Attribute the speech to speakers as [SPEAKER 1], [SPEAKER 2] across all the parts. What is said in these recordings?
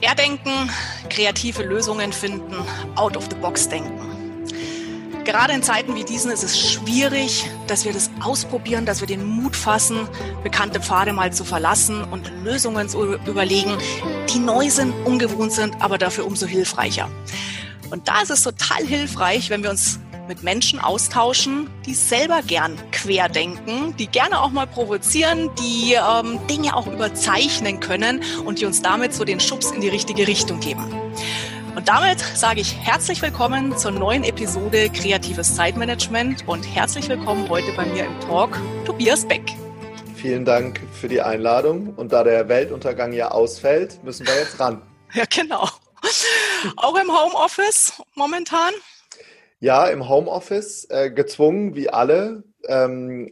[SPEAKER 1] Erdenken, kreative Lösungen finden, out of the box denken. Gerade in Zeiten wie diesen ist es schwierig, dass wir das ausprobieren, dass wir den Mut fassen, bekannte Pfade mal zu verlassen und Lösungen zu überlegen, die neu sind, ungewohnt sind, aber dafür umso hilfreicher. Und da ist es total hilfreich, wenn wir uns mit Menschen austauschen, die selber gern querdenken, die gerne auch mal provozieren, die ähm, Dinge auch überzeichnen können und die uns damit so den Schubs in die richtige Richtung geben. Und damit sage ich herzlich willkommen zur neuen Episode Kreatives Zeitmanagement und herzlich willkommen heute bei mir im Talk Tobias Beck.
[SPEAKER 2] Vielen Dank für die Einladung und da der Weltuntergang ja ausfällt, müssen wir jetzt ran.
[SPEAKER 1] Ja, genau. Auch im Homeoffice momentan?
[SPEAKER 2] Ja, im Homeoffice, äh, gezwungen wie alle. Ähm,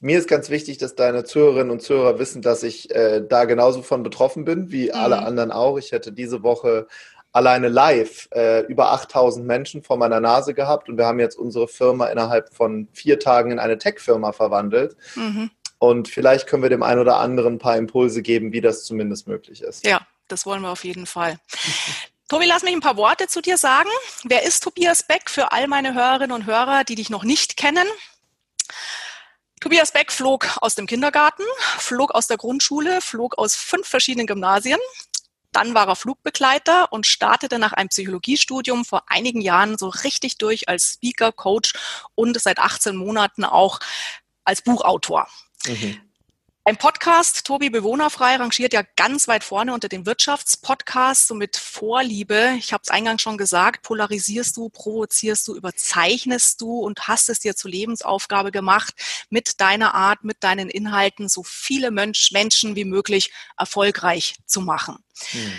[SPEAKER 2] mir ist ganz wichtig, dass deine Zuhörerinnen und Zuhörer wissen, dass ich äh, da genauso von betroffen bin, wie mhm. alle anderen auch. Ich hätte diese Woche alleine live äh, über 8000 Menschen vor meiner Nase gehabt und wir haben jetzt unsere Firma innerhalb von vier Tagen in eine Tech-Firma verwandelt. Mhm. Und vielleicht können wir dem einen oder anderen ein paar Impulse geben, wie das zumindest möglich ist.
[SPEAKER 1] Ja, das wollen wir auf jeden Fall. Tobi, lass mich ein paar Worte zu dir sagen. Wer ist Tobias Beck für all meine Hörerinnen und Hörer, die dich noch nicht kennen? Tobias Beck flog aus dem Kindergarten, flog aus der Grundschule, flog aus fünf verschiedenen Gymnasien. Dann war er Flugbegleiter und startete nach einem Psychologiestudium vor einigen Jahren so richtig durch als Speaker, Coach und seit 18 Monaten auch als Buchautor. Mhm. Ein Podcast, Tobi Bewohnerfrei, rangiert ja ganz weit vorne unter den Wirtschaftspodcasts, so mit Vorliebe. Ich habe es eingangs schon gesagt, polarisierst du, provozierst du, überzeichnest du und hast es dir zur Lebensaufgabe gemacht, mit deiner Art, mit deinen Inhalten so viele Mensch, Menschen wie möglich erfolgreich zu machen. Hm.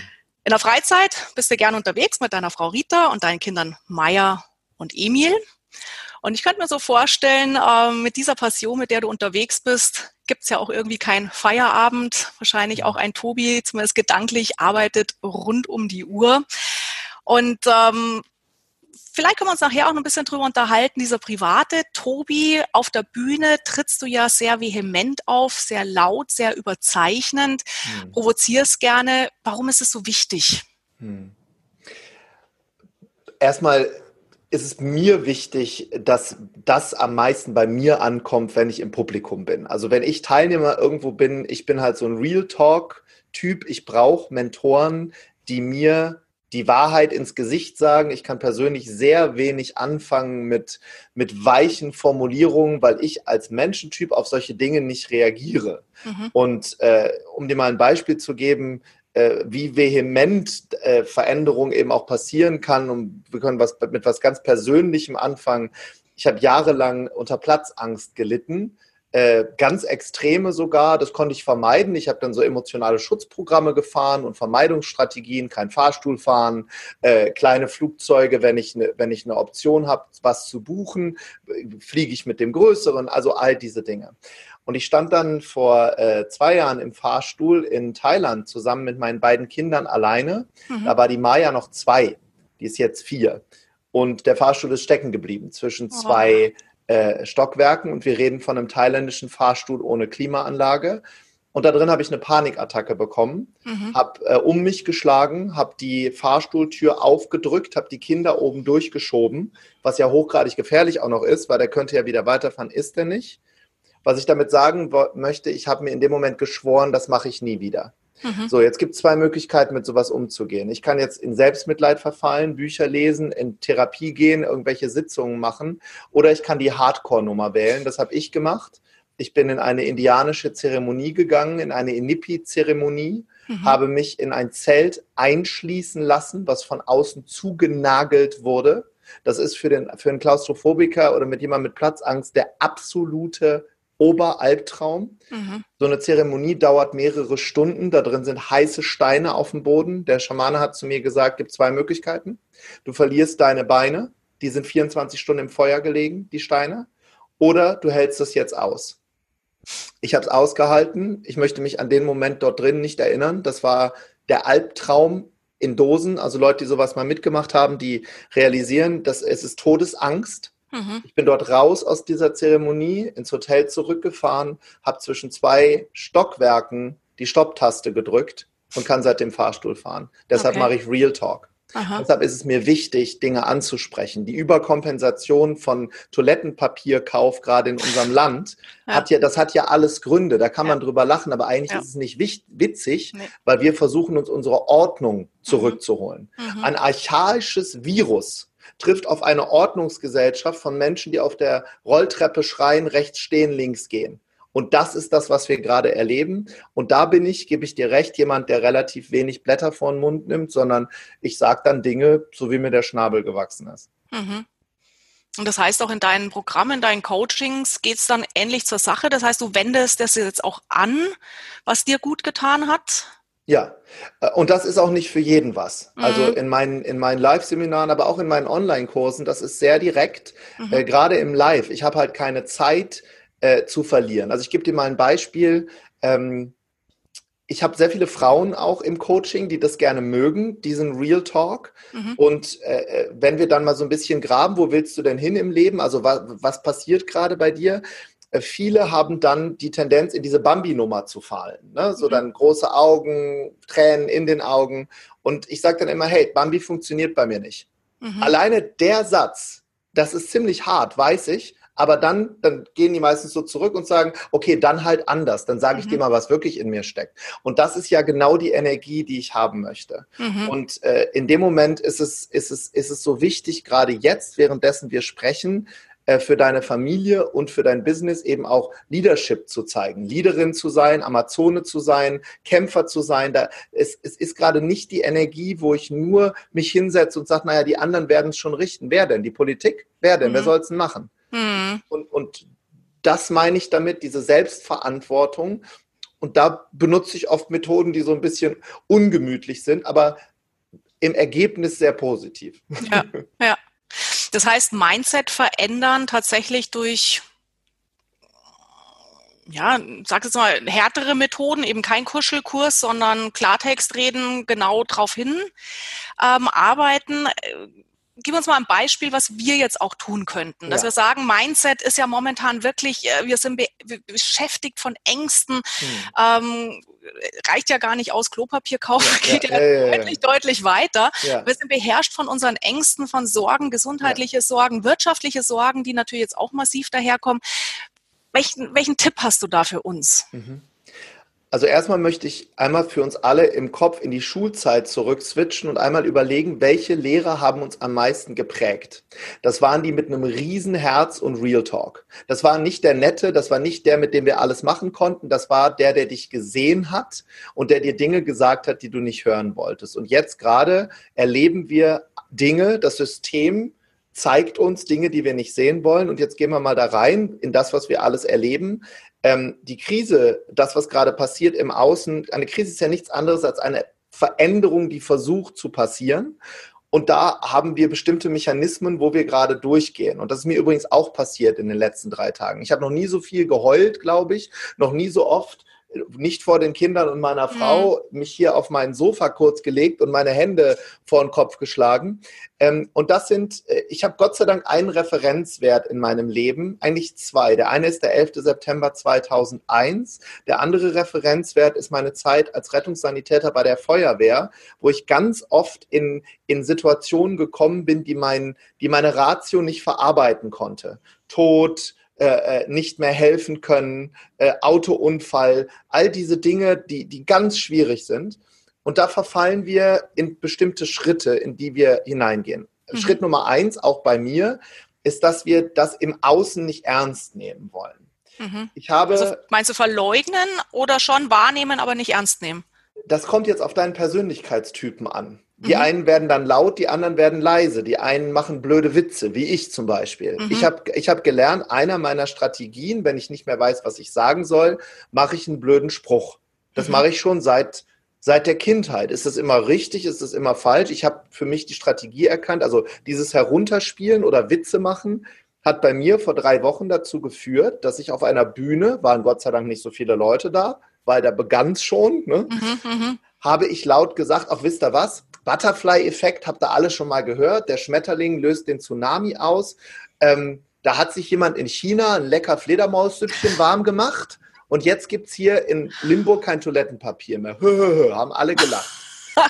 [SPEAKER 1] In der Freizeit bist du gern unterwegs mit deiner Frau Rita und deinen Kindern Maya und Emil. Und ich könnte mir so vorstellen, äh, mit dieser Passion, mit der du unterwegs bist, gibt es ja auch irgendwie keinen Feierabend. Wahrscheinlich auch ein Tobi, zumindest gedanklich, arbeitet rund um die Uhr. Und ähm, vielleicht können wir uns nachher auch noch ein bisschen drüber unterhalten. Dieser private Tobi auf der Bühne trittst du ja sehr vehement auf, sehr laut, sehr überzeichnend, hm. provozierst gerne. Warum ist es so wichtig? Hm.
[SPEAKER 2] Erstmal ist es mir wichtig, dass das am meisten bei mir ankommt, wenn ich im Publikum bin. Also wenn ich Teilnehmer irgendwo bin, ich bin halt so ein Real Talk-Typ. Ich brauche Mentoren, die mir die Wahrheit ins Gesicht sagen. Ich kann persönlich sehr wenig anfangen mit, mit weichen Formulierungen, weil ich als Menschentyp auf solche Dinge nicht reagiere. Mhm. Und äh, um dir mal ein Beispiel zu geben, wie vehement äh, Veränderung eben auch passieren kann. Und wir können was, mit was ganz Persönlichem anfangen. Ich habe jahrelang unter Platzangst gelitten. Äh, ganz extreme sogar, das konnte ich vermeiden. Ich habe dann so emotionale Schutzprogramme gefahren und Vermeidungsstrategien, kein Fahrstuhl fahren, äh, kleine Flugzeuge, wenn ich, ne, wenn ich eine Option habe, was zu buchen, fliege ich mit dem Größeren, also all diese Dinge. Und ich stand dann vor äh, zwei Jahren im Fahrstuhl in Thailand zusammen mit meinen beiden Kindern alleine. Mhm. Da war die Maya noch zwei, die ist jetzt vier. Und der Fahrstuhl ist stecken geblieben zwischen oh. zwei äh, Stockwerken und wir reden von einem thailändischen Fahrstuhl ohne Klimaanlage. Und da drin habe ich eine Panikattacke bekommen, mhm. habe äh, um mich geschlagen, habe die Fahrstuhltür aufgedrückt, habe die Kinder oben durchgeschoben, was ja hochgradig gefährlich auch noch ist, weil der könnte ja wieder weiterfahren, ist der nicht. Was ich damit sagen möchte, ich habe mir in dem Moment geschworen, das mache ich nie wieder. Mhm. So, jetzt gibt es zwei Möglichkeiten, mit sowas umzugehen. Ich kann jetzt in Selbstmitleid verfallen, Bücher lesen, in Therapie gehen, irgendwelche Sitzungen machen oder ich kann die Hardcore-Nummer wählen. Das habe ich gemacht. Ich bin in eine indianische Zeremonie gegangen, in eine Inipi-Zeremonie, mhm. habe mich in ein Zelt einschließen lassen, was von außen zugenagelt wurde. Das ist für den, für einen Klaustrophobiker oder mit jemandem mit Platzangst der absolute Oberalbtraum. Mhm. So eine Zeremonie dauert mehrere Stunden. Da drin sind heiße Steine auf dem Boden. Der Schamane hat zu mir gesagt, gibt zwei Möglichkeiten. Du verlierst deine Beine, die sind 24 Stunden im Feuer gelegen, die Steine, oder du hältst es jetzt aus. Ich habe es ausgehalten. Ich möchte mich an den Moment dort drin nicht erinnern. Das war der Albtraum in Dosen. Also Leute, die sowas mal mitgemacht haben, die realisieren, dass es ist Todesangst Mhm. Ich bin dort raus aus dieser Zeremonie, ins Hotel zurückgefahren, habe zwischen zwei Stockwerken die Stopptaste gedrückt und kann seitdem Fahrstuhl fahren. Deshalb okay. mache ich Real Talk. Aha. Deshalb ist es mir wichtig, Dinge anzusprechen. Die Überkompensation von Toilettenpapierkauf gerade in unserem Land ja. hat ja, das hat ja alles Gründe. Da kann ja. man drüber lachen, aber eigentlich ja. ist es nicht witzig, nee. weil wir versuchen uns unsere Ordnung mhm. zurückzuholen. Mhm. Ein archaisches Virus trifft auf eine Ordnungsgesellschaft von Menschen, die auf der Rolltreppe schreien, rechts stehen, links gehen. Und das ist das, was wir gerade erleben. Und da bin ich, gebe ich dir recht, jemand, der relativ wenig Blätter vor den Mund nimmt, sondern ich sage dann Dinge, so wie mir der Schnabel gewachsen ist. Mhm.
[SPEAKER 1] Und das heißt auch in deinen Programmen, in deinen Coachings geht es dann ähnlich zur Sache. Das heißt, du wendest das jetzt auch an, was dir gut getan hat.
[SPEAKER 2] Ja, äh, und das ist auch nicht für jeden was. Also mhm. Also in meinen, in meinen Live-Seminaren, aber auch in meinen Online-Kursen, das ist sehr direkt, mhm. äh, gerade im Live. Ich habe halt keine Zeit, äh, zu verlieren. Also ich gebe dir mal ein Beispiel. Ähm, ich habe sehr viele Frauen auch im Coaching, die das gerne mögen, diesen Real Talk. Mhm. Und äh, äh, wenn wir dann mal so ein bisschen graben, wo willst du denn hin im Leben? Also was, was passiert gerade bei dir? Äh, viele haben dann die Tendenz, in diese Bambi-Nummer zu fallen. Ne? So mhm. dann große Augen, Tränen in den Augen. Und ich sage dann immer, hey, Bambi funktioniert bei mir nicht. Mhm. Alleine der Satz, das ist ziemlich hart, weiß ich, aber dann, dann gehen die meistens so zurück und sagen, okay, dann halt anders. Dann sage ich mhm. dir mal, was wirklich in mir steckt. Und das ist ja genau die Energie, die ich haben möchte. Mhm. Und äh, in dem Moment ist es, ist, es, ist es so wichtig, gerade jetzt, währenddessen wir sprechen, für deine Familie und für dein Business eben auch Leadership zu zeigen, Leaderin zu sein, Amazone zu sein, Kämpfer zu sein. Da, es, es ist gerade nicht die Energie, wo ich nur mich hinsetze und sage, naja, die anderen werden es schon richten. Wer denn? Die Politik? Wer denn? Mhm. Wer soll es denn machen? Mhm. Und, und das meine ich damit, diese Selbstverantwortung. Und da benutze ich oft Methoden, die so ein bisschen ungemütlich sind, aber im Ergebnis sehr positiv.
[SPEAKER 1] Ja, ja. Das heißt, Mindset verändern tatsächlich durch ja, sag jetzt mal, härtere Methoden, eben kein Kuschelkurs, sondern Klartext reden, genau drauf hin ähm, arbeiten gib uns mal ein Beispiel, was wir jetzt auch tun könnten. Dass ja. wir sagen, Mindset ist ja momentan wirklich, äh, wir sind be beschäftigt von Ängsten. Hm. Ähm, reicht ja gar nicht aus, Klopapier kaufen, ja, geht ja, ja, deutlich, deutlich weiter. Wir sind beherrscht von unseren Ängsten, von Sorgen, gesundheitliche Sorgen, wirtschaftliche Sorgen, die natürlich jetzt auch massiv daherkommen. Welchen, welchen Tipp hast du da für uns? Mhm.
[SPEAKER 2] Also erstmal möchte ich einmal für uns alle im Kopf in die Schulzeit zurück switchen und einmal überlegen, welche Lehrer haben uns am meisten geprägt. Das waren die mit einem riesen Herz und Real Talk. Das war nicht der nette, das war nicht der, mit dem wir alles machen konnten, das war der, der dich gesehen hat und der dir Dinge gesagt hat, die du nicht hören wolltest. Und jetzt gerade erleben wir Dinge, das System zeigt uns Dinge, die wir nicht sehen wollen. Und jetzt gehen wir mal da rein in das, was wir alles erleben ähm, die Krise, das, was gerade passiert im Außen, eine Krise ist ja nichts anderes als eine Veränderung, die versucht zu passieren. Und da haben wir bestimmte Mechanismen, wo wir gerade durchgehen. Und das ist mir übrigens auch passiert in den letzten drei Tagen. Ich habe noch nie so viel geheult, glaube ich, noch nie so oft nicht vor den Kindern und meiner mhm. Frau mhm. mich hier auf mein Sofa kurz gelegt und meine Hände vor den Kopf geschlagen. Ähm, und das sind, äh, ich habe Gott sei Dank einen Referenzwert in meinem Leben, eigentlich zwei. Der eine ist der 11. September 2001. Der andere Referenzwert ist meine Zeit als Rettungssanitäter bei der Feuerwehr, wo ich ganz oft in, in Situationen gekommen bin, die, mein, die meine Ratio nicht verarbeiten konnte. Tod, äh, äh, nicht mehr helfen können, äh, Autounfall, all diese Dinge, die, die ganz schwierig sind. Und da verfallen wir in bestimmte Schritte, in die wir hineingehen. Mhm. Schritt Nummer eins, auch bei mir, ist, dass wir das im Außen nicht ernst nehmen wollen.
[SPEAKER 1] Mhm. Ich habe, also meinst du verleugnen oder schon wahrnehmen, aber nicht ernst nehmen?
[SPEAKER 2] Das kommt jetzt auf deinen Persönlichkeitstypen an. Die mhm. einen werden dann laut, die anderen werden leise. Die einen machen blöde Witze, wie ich zum Beispiel. Mhm. Ich habe ich hab gelernt, einer meiner Strategien, wenn ich nicht mehr weiß, was ich sagen soll, mache ich einen blöden Spruch. Das mhm. mache ich schon seit, seit der Kindheit. Ist das immer richtig? Ist das immer falsch? Ich habe für mich die Strategie erkannt. Also dieses Herunterspielen oder Witze machen hat bei mir vor drei Wochen dazu geführt, dass ich auf einer Bühne, waren Gott sei Dank nicht so viele Leute da, weil da begann es schon, ne? Mhm, mhm, habe ich laut gesagt, auch wisst ihr was, Butterfly-Effekt habt ihr alle schon mal gehört. Der Schmetterling löst den Tsunami aus. Ähm, da hat sich jemand in China ein lecker Fledermaussüppchen warm gemacht Und jetzt gibt es hier in Limburg kein Toilettenpapier mehr. Hö, hö, hö, haben alle gelacht.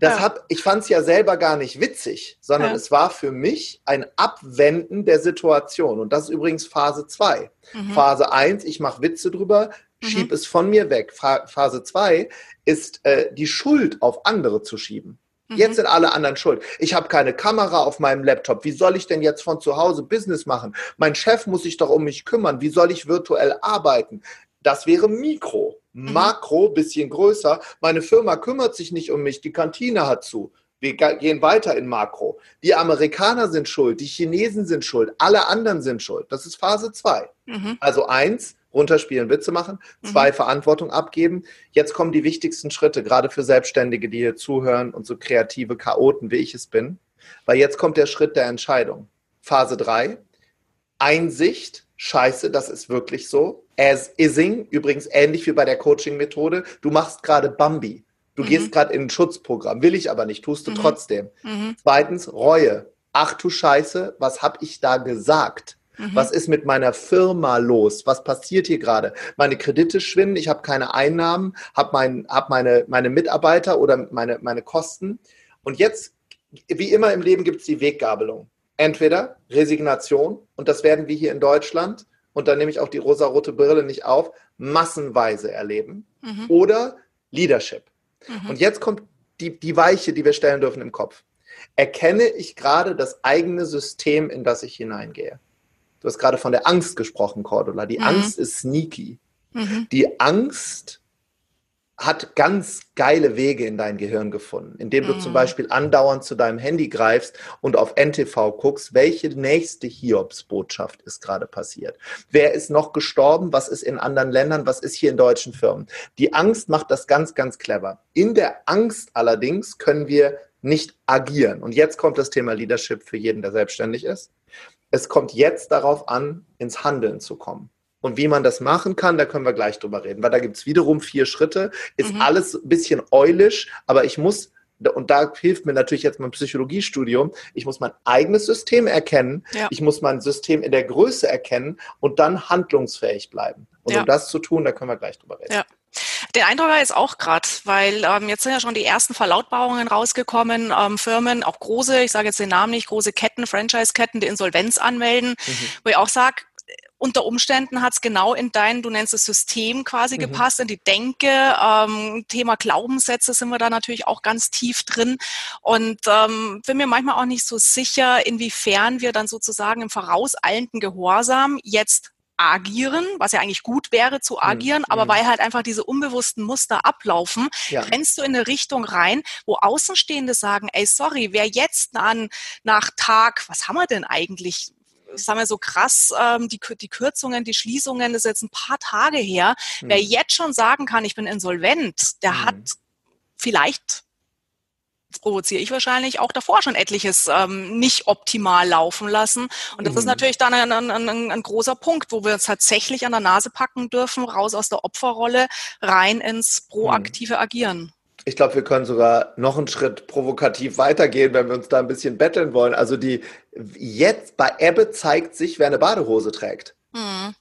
[SPEAKER 2] Das ja. hab, ich fand es ja selber gar nicht witzig, sondern ja. es war für mich ein Abwenden der Situation. Und das ist übrigens Phase 2. Mhm. Phase 1, ich mache Witze drüber, mhm. schieb es von mir weg. Phase 2 ist äh, die Schuld auf andere zu schieben. Mhm. Jetzt sind alle anderen schuld. Ich habe keine Kamera auf meinem Laptop. Wie soll ich denn jetzt von zu Hause Business machen? Mein Chef muss sich doch um mich kümmern. Wie soll ich virtuell arbeiten? Das wäre Mikro. Mhm. Makro, bisschen größer. Meine Firma kümmert sich nicht um mich. Die Kantine hat zu. Wir gehen weiter in Makro. Die Amerikaner sind schuld, die Chinesen sind schuld, alle anderen sind schuld. Das ist Phase 2. Mhm. Also eins, runterspielen, Witze machen. Mhm. Zwei, Verantwortung abgeben. Jetzt kommen die wichtigsten Schritte, gerade für Selbstständige, die hier zuhören und so kreative Chaoten, wie ich es bin. Weil jetzt kommt der Schritt der Entscheidung. Phase 3, Einsicht, scheiße, das ist wirklich so. As ising, übrigens ähnlich wie bei der Coaching-Methode. Du machst gerade Bambi. Du mhm. gehst gerade in ein Schutzprogramm, will ich aber nicht, tust du mhm. trotzdem. Mhm. Zweitens, Reue. Ach du Scheiße, was hab ich da gesagt? Mhm. Was ist mit meiner Firma los? Was passiert hier gerade? Meine Kredite schwinden, ich habe keine Einnahmen, habe mein, hab meine, meine Mitarbeiter oder meine, meine Kosten. Und jetzt, wie immer im Leben, gibt es die Weggabelung. Entweder Resignation, und das werden wir hier in Deutschland, und da nehme ich auch die rosarote Brille nicht auf, massenweise erleben, mhm. oder Leadership. Mhm. Und jetzt kommt die, die Weiche, die wir stellen dürfen im Kopf. Erkenne ich gerade das eigene System, in das ich hineingehe? Du hast gerade von der Angst gesprochen, Cordula. Die mhm. Angst ist sneaky. Mhm. Die Angst hat ganz geile Wege in dein Gehirn gefunden, indem du mhm. zum Beispiel andauernd zu deinem Handy greifst und auf NTV guckst, welche nächste Hiobsbotschaft ist gerade passiert. Wer ist noch gestorben? Was ist in anderen Ländern? Was ist hier in deutschen Firmen? Die Angst macht das ganz, ganz clever. In der Angst allerdings können wir nicht agieren. Und jetzt kommt das Thema Leadership für jeden, der selbstständig ist. Es kommt jetzt darauf an, ins Handeln zu kommen. Und wie man das machen kann, da können wir gleich drüber reden, weil da gibt es wiederum vier Schritte. Ist mhm. alles ein bisschen eulisch, aber ich muss, und da hilft mir natürlich jetzt mein Psychologiestudium, ich muss mein eigenes System erkennen, ja. ich muss mein System in der Größe erkennen und dann handlungsfähig bleiben. Und ja. um das zu tun, da können wir gleich drüber reden.
[SPEAKER 1] Ja. Den Eindruck war jetzt auch gerade, weil ähm, jetzt sind ja schon die ersten Verlautbarungen rausgekommen, ähm, Firmen, auch große, ich sage jetzt den Namen nicht, große Ketten, Franchise-Ketten, die Insolvenz anmelden, mhm. wo ich auch sage, unter Umständen hat es genau in dein, du nennst es System quasi mhm. gepasst, in die Denke. Ähm, Thema Glaubenssätze sind wir da natürlich auch ganz tief drin. Und ähm, bin mir manchmal auch nicht so sicher, inwiefern wir dann sozusagen im vorauseilenden Gehorsam jetzt agieren, was ja eigentlich gut wäre zu mhm, agieren, mhm. aber weil halt einfach diese unbewussten Muster ablaufen, ja. rennst du in eine Richtung rein, wo Außenstehende sagen, ey, sorry, wer jetzt an, nach Tag, was haben wir denn eigentlich? sagen wir so krass, ähm, die, die Kürzungen, die Schließungen, das ist jetzt ein paar Tage her. Mhm. Wer jetzt schon sagen kann, ich bin insolvent, der mhm. hat vielleicht provoziere ich wahrscheinlich auch davor schon etliches ähm, nicht optimal laufen lassen. Und das mhm. ist natürlich dann ein, ein, ein, ein, großer Punkt, wo wir uns tatsächlich an der Nase packen dürfen, raus aus der Opferrolle, rein ins proaktive mhm. Agieren.
[SPEAKER 2] Ich glaube, wir können sogar noch einen Schritt provokativ weitergehen, wenn wir uns da ein bisschen betteln wollen. Also die jetzt bei Ebbe zeigt sich, wer eine Badehose trägt. Mhm.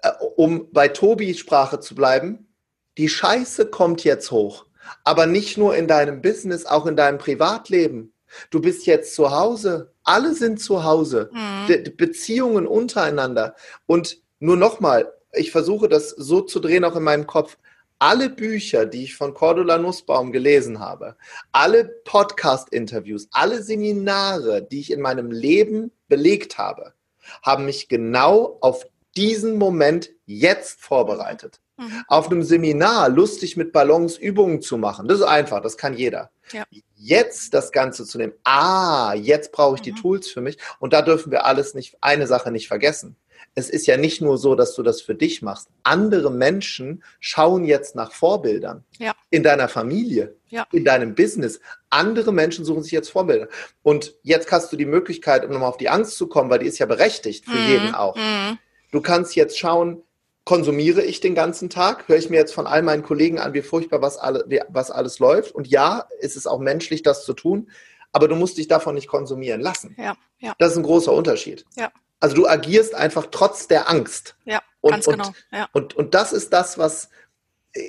[SPEAKER 2] Äh, um bei Tobis Sprache zu bleiben, die Scheiße kommt jetzt hoch. Aber nicht nur in deinem Business, auch in deinem Privatleben. Du bist jetzt zu Hause. Alle sind zu Hause. Mhm. Be Beziehungen untereinander. Und nur nochmal, ich versuche das so zu drehen, auch in meinem Kopf. Alle Bücher, die ich von Cordula Nussbaum gelesen habe, alle Podcast-Interviews, alle Seminare, die ich in meinem Leben belegt habe, haben mich genau auf diesen Moment jetzt vorbereitet. Mhm. Auf einem Seminar lustig mit Ballons Übungen zu machen, das ist einfach, das kann jeder. Ja. Jetzt das Ganze zu nehmen, ah, jetzt brauche ich mhm. die Tools für mich und da dürfen wir alles nicht, eine Sache nicht vergessen. Es ist ja nicht nur so, dass du das für dich machst. Andere Menschen schauen jetzt nach Vorbildern. Ja. In deiner Familie, ja. in deinem Business. Andere Menschen suchen sich jetzt Vorbilder. Und jetzt hast du die Möglichkeit, um nochmal auf die Angst zu kommen, weil die ist ja berechtigt für mhm. jeden auch. Mhm. Du kannst jetzt schauen, konsumiere ich den ganzen Tag? Höre ich mir jetzt von all meinen Kollegen an, wie furchtbar was, alle, was alles läuft? Und ja, ist es auch menschlich, das zu tun, aber du musst dich davon nicht konsumieren lassen. Ja, ja. Das ist ein großer Unterschied. Ja. Also du agierst einfach trotz der Angst. Ja. Und, Ganz genau. Ja. Und, und das ist das, was äh,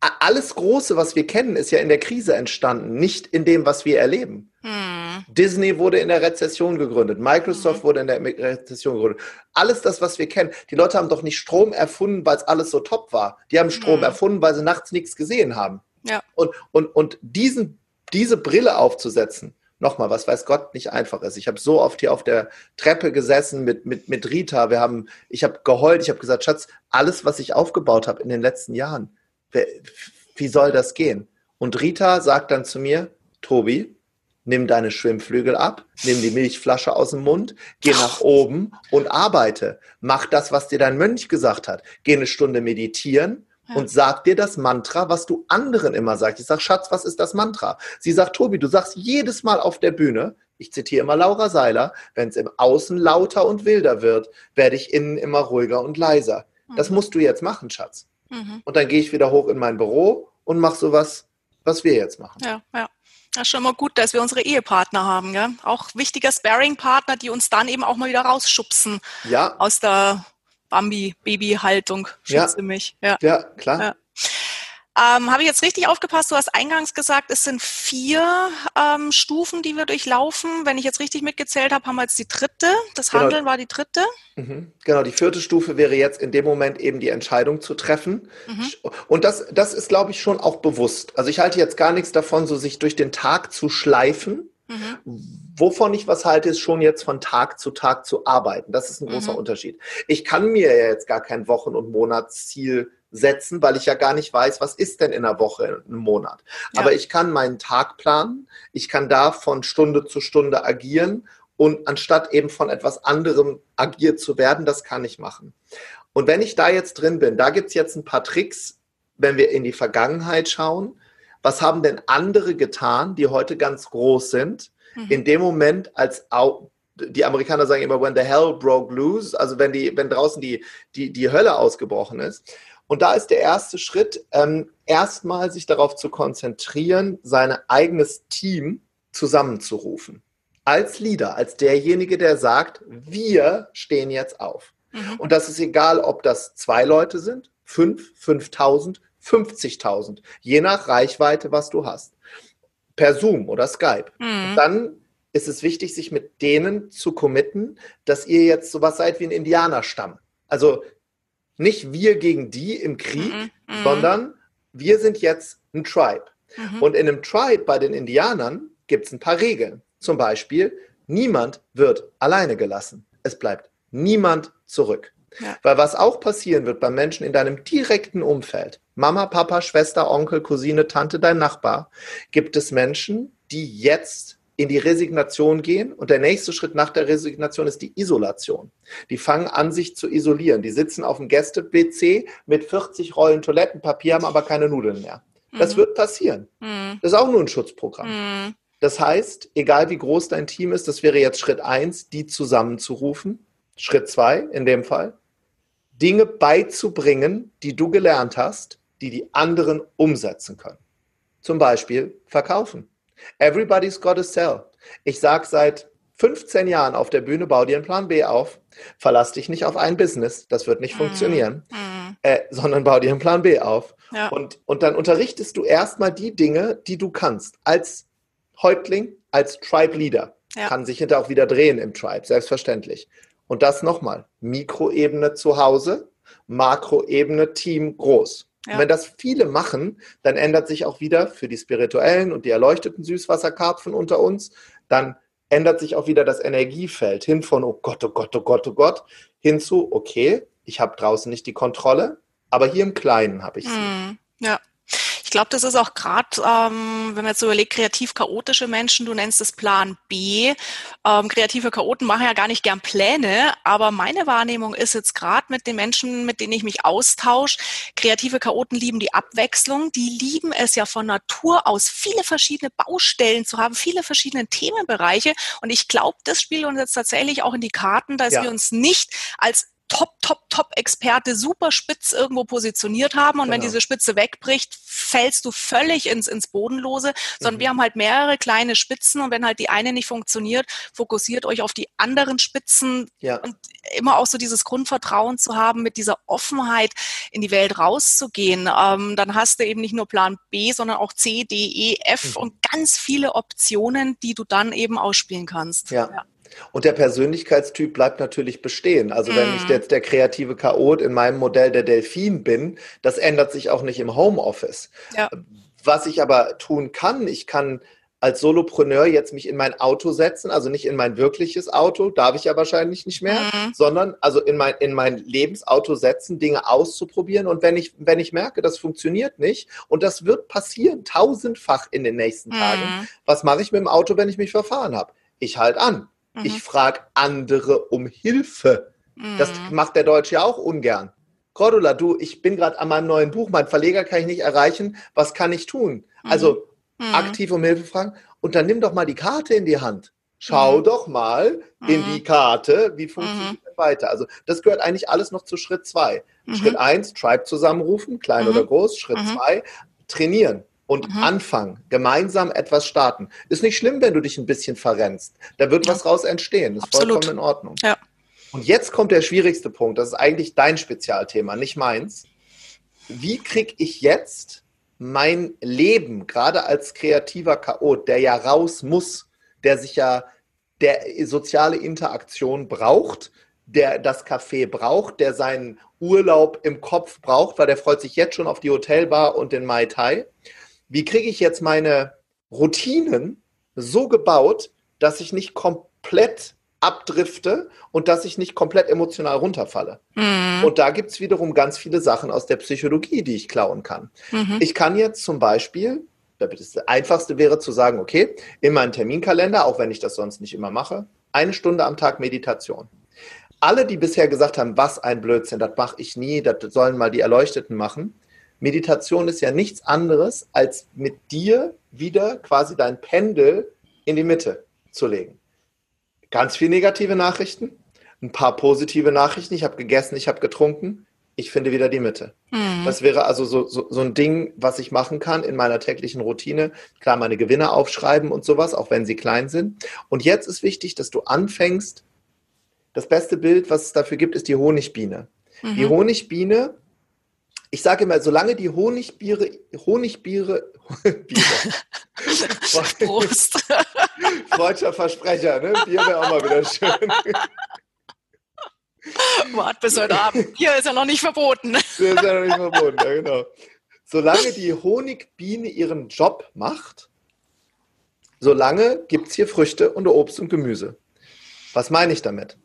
[SPEAKER 2] alles Große, was wir kennen, ist ja in der Krise entstanden, nicht in dem, was wir erleben. Hm. Disney wurde in der Rezession gegründet, Microsoft hm. wurde in der Rezession gegründet. Alles das, was wir kennen. Die Leute haben doch nicht Strom erfunden, weil es alles so top war. Die haben Strom hm. erfunden, weil sie nachts nichts gesehen haben. Ja. Und, und, und diesen, diese Brille aufzusetzen, nochmal, was weiß Gott nicht einfach ist. Ich habe so oft hier auf der Treppe gesessen mit, mit, mit Rita. Wir haben, ich habe geheult, ich habe gesagt, Schatz, alles, was ich aufgebaut habe in den letzten Jahren, wie soll das gehen? Und Rita sagt dann zu mir, Tobi, nimm deine Schwimmflügel ab, nimm die Milchflasche aus dem Mund, geh nach oben und arbeite. Mach das, was dir dein Mönch gesagt hat. Geh eine Stunde meditieren und sag dir das Mantra, was du anderen immer sagst. Ich sag, Schatz, was ist das Mantra? Sie sagt, Tobi, du sagst jedes Mal auf der Bühne, ich zitiere immer Laura Seiler, wenn es im Außen lauter und wilder wird, werde ich innen immer ruhiger und leiser. Das mhm. musst du jetzt machen, Schatz. Mhm. Und dann gehe ich wieder hoch in mein Büro und mache sowas, was wir jetzt machen.
[SPEAKER 1] Ja, ja. Das ist schon mal gut, dass wir unsere Ehepartner haben, gell? Auch wichtiger Sparring-Partner, die uns dann eben auch mal wieder rausschubsen
[SPEAKER 2] ja.
[SPEAKER 1] aus der Bambi-Baby-Haltung. Schütze ja. mich.
[SPEAKER 2] Ja, ja klar. Ja.
[SPEAKER 1] Ähm, Habe ich jetzt richtig aufgepasst? Du hast eingangs gesagt, es sind vier ähm, Stufen, die wir durchlaufen. Wenn ich jetzt richtig mitgezählt habe, haben wir jetzt die dritte. Das genau. Handeln war die dritte.
[SPEAKER 2] Mhm. Genau, die vierte Stufe wäre jetzt in dem Moment eben die Entscheidung zu treffen. Mhm. Und das, das ist, glaube ich, schon auch bewusst. Also ich halte jetzt gar nichts davon, so sich durch den Tag zu schleifen. Mhm. Wovon ich was halte, ist schon jetzt von Tag zu Tag zu arbeiten. Das ist ein großer mhm. Unterschied. Ich kann mir ja jetzt gar kein Wochen- und Monatsziel setzen, weil ich ja gar nicht weiß, was ist denn in einer Woche, einem Monat. Ja. Aber ich kann meinen Tag planen, ich kann da von Stunde zu Stunde agieren und anstatt eben von etwas anderem agiert zu werden, das kann ich machen. Und wenn ich da jetzt drin bin, da gibt es jetzt ein paar Tricks, wenn wir in die Vergangenheit schauen. Was haben denn andere getan, die heute ganz groß sind, mhm. in dem Moment, als die Amerikaner sagen immer, when the hell broke loose, also wenn die, wenn draußen die, die, die Hölle ausgebrochen ist. Und da ist der erste Schritt, ähm, erstmal sich darauf zu konzentrieren, sein eigenes Team zusammenzurufen. Als Leader, als derjenige, der sagt, wir stehen jetzt auf. Mhm. Und das ist egal, ob das zwei Leute sind, fünf, 5000, 50.000, je nach Reichweite, was du hast. Per Zoom oder Skype. Mhm. Dann ist es wichtig, sich mit denen zu committen, dass ihr jetzt sowas seid wie ein Indianerstamm. Also nicht wir gegen die im Krieg, mhm. sondern wir sind jetzt ein Tribe. Mhm. Und in einem Tribe bei den Indianern gibt es ein paar Regeln. Zum Beispiel, niemand wird alleine gelassen. Es bleibt niemand zurück. Ja. Weil was auch passieren wird bei Menschen in deinem direkten Umfeld, Mama, Papa, Schwester, Onkel, Cousine, Tante, dein Nachbar, gibt es Menschen, die jetzt in die Resignation gehen und der nächste Schritt nach der Resignation ist die Isolation. Die fangen an, sich zu isolieren. Die sitzen auf dem Gäste-PC mit 40 Rollen Toilettenpapier, haben aber keine Nudeln mehr. Das mhm. wird passieren. Mhm. Das ist auch nur ein Schutzprogramm. Mhm. Das heißt, egal wie groß dein Team ist, das wäre jetzt Schritt eins, die zusammenzurufen. Schritt zwei in dem Fall, Dinge beizubringen, die du gelernt hast, die die anderen umsetzen können. Zum Beispiel verkaufen. Everybody's got to sell. Ich sage seit 15 Jahren auf der Bühne, bau dir einen Plan B auf. Verlass dich nicht auf ein Business, das wird nicht mm. funktionieren, mm. Äh, sondern bau dir einen Plan B auf. Ja. Und, und dann unterrichtest du erstmal die Dinge, die du kannst. Als Häuptling, als Tribe Leader. Ja. Kann sich hinterher auch wieder drehen im Tribe, selbstverständlich. Und das nochmal. Mikroebene zu Hause, Makroebene Team groß. Ja. wenn das viele machen, dann ändert sich auch wieder für die spirituellen und die erleuchteten Süßwasserkarpfen unter uns, dann ändert sich auch wieder das Energiefeld hin von, oh Gott, oh Gott, oh Gott, oh Gott, hin zu, okay, ich habe draußen nicht die Kontrolle, aber hier im Kleinen habe ich sie. Mm,
[SPEAKER 1] ja. Ich glaube, das ist auch gerade, ähm, wenn man jetzt so überlegt, kreativ chaotische Menschen, du nennst es Plan B. Ähm, kreative Chaoten machen ja gar nicht gern Pläne, aber meine Wahrnehmung ist jetzt gerade mit den Menschen, mit denen ich mich austausche, kreative Chaoten lieben die Abwechslung, die lieben es ja von Natur aus, viele verschiedene Baustellen zu haben, viele verschiedene Themenbereiche. Und ich glaube, das spielt uns jetzt tatsächlich auch in die Karten, dass ja. wir uns nicht als Top, Top, Top-Experte super spitz irgendwo positioniert haben und genau. wenn diese Spitze wegbricht, fällst du völlig ins, ins Bodenlose, sondern mhm. wir haben halt mehrere kleine Spitzen und wenn halt die eine nicht funktioniert, fokussiert euch auf die anderen Spitzen ja. und immer auch so dieses Grundvertrauen zu haben, mit dieser Offenheit in die Welt rauszugehen. Ähm, dann hast du eben nicht nur Plan B, sondern auch C, D, E, F mhm. und ganz viele Optionen, die du dann eben ausspielen kannst.
[SPEAKER 2] ja. ja. Und der Persönlichkeitstyp bleibt natürlich bestehen. Also wenn ich mhm. jetzt der kreative Chaot in meinem Modell der Delfin bin, das ändert sich auch nicht im Homeoffice. Ja. Was ich aber tun kann, ich kann als Solopreneur jetzt mich in mein Auto setzen, also nicht in mein wirkliches Auto, darf ich ja wahrscheinlich nicht mehr, mhm. sondern also in mein, in mein Lebensauto setzen, Dinge auszuprobieren. Und wenn ich, wenn ich merke, das funktioniert nicht, und das wird passieren, tausendfach in den nächsten Tagen, mhm. was mache ich mit dem Auto, wenn ich mich verfahren habe? Ich halte an. Mhm. Ich frage andere um Hilfe. Mhm. Das macht der Deutsche ja auch ungern. Cordula, du, ich bin gerade an meinem neuen Buch, mein Verleger kann ich nicht erreichen. Was kann ich tun? Mhm. Also mhm. aktiv um Hilfe fragen. Und dann nimm doch mal die Karte in die Hand. Schau mhm. doch mal in die mhm. Karte, wie funktioniert mhm. weiter. Also das gehört eigentlich alles noch zu Schritt zwei. Schritt eins, Tribe zusammenrufen, klein oder groß. Schritt zwei, trainieren und mhm. anfangen, gemeinsam etwas starten. Ist nicht schlimm, wenn du dich ein bisschen verrennst. Da wird ja. was raus entstehen. Ist Absolut. vollkommen in Ordnung. Ja. Und jetzt kommt der schwierigste Punkt. Das ist eigentlich dein Spezialthema, nicht meins. Wie kriege ich jetzt mein Leben, gerade als kreativer Chaot, der ja raus muss, der sich ja der soziale Interaktion braucht, der das Café braucht, der seinen Urlaub im Kopf braucht, weil der freut sich jetzt schon auf die Hotelbar und den Mai Tai wie kriege ich jetzt meine Routinen so gebaut, dass ich nicht komplett abdrifte und dass ich nicht komplett emotional runterfalle. Mhm. Und da gibt es wiederum ganz viele Sachen aus der Psychologie, die ich klauen kann. Mhm. Ich kann jetzt zum Beispiel, das Einfachste wäre zu sagen, okay, in meinen Terminkalender, auch wenn ich das sonst nicht immer mache, eine Stunde am Tag Meditation. Alle, die bisher gesagt haben, was ein Blödsinn, das mache ich nie, das sollen mal die Erleuchteten machen, Meditation ist ja nichts anderes, als mit dir wieder quasi dein Pendel in die Mitte zu legen. Ganz viele negative Nachrichten, ein paar positive Nachrichten. Ich habe gegessen, ich habe getrunken. Ich finde wieder die Mitte. Mhm. Das wäre also so, so, so ein Ding, was ich machen kann in meiner täglichen Routine. Klar, meine Gewinne aufschreiben und sowas, auch wenn sie klein sind. Und jetzt ist wichtig, dass du anfängst. Das beste Bild, was es dafür gibt, ist die Honigbiene. Mhm. Die Honigbiene ich sage immer, solange die Honigbiere, Honigbiere, Biere, Prost. Freudscher Versprecher, ne? Bier wäre auch mal wieder schön.
[SPEAKER 1] Wart bis heute Abend. Bier ist ja noch nicht verboten. Bier ist ja noch nicht
[SPEAKER 2] verboten, ja genau. Solange die Honigbiene ihren Job macht, solange gibt es hier Früchte und Obst und Gemüse. Was meine ich damit?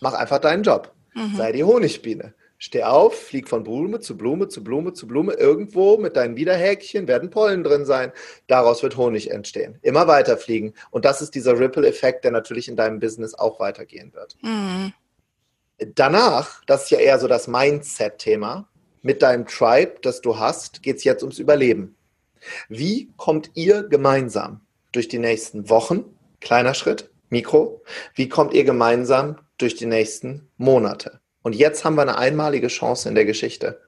[SPEAKER 2] Mach einfach deinen Job. Mhm. Sei die Honigbiene. Steh auf, flieg von Blume zu Blume zu Blume zu Blume. Irgendwo mit deinen Widerhäkchen werden Pollen drin sein. Daraus wird Honig entstehen. Immer weiter fliegen. Und das ist dieser Ripple-Effekt, der natürlich in deinem Business auch weitergehen wird. Mhm. Danach, das ist ja eher so das Mindset-Thema, mit deinem Tribe, das du hast, geht es jetzt ums Überleben. Wie kommt ihr gemeinsam durch die nächsten Wochen? Kleiner Schritt, Mikro. Wie kommt ihr gemeinsam durch die nächsten Monate? Und jetzt haben wir eine einmalige Chance in der Geschichte.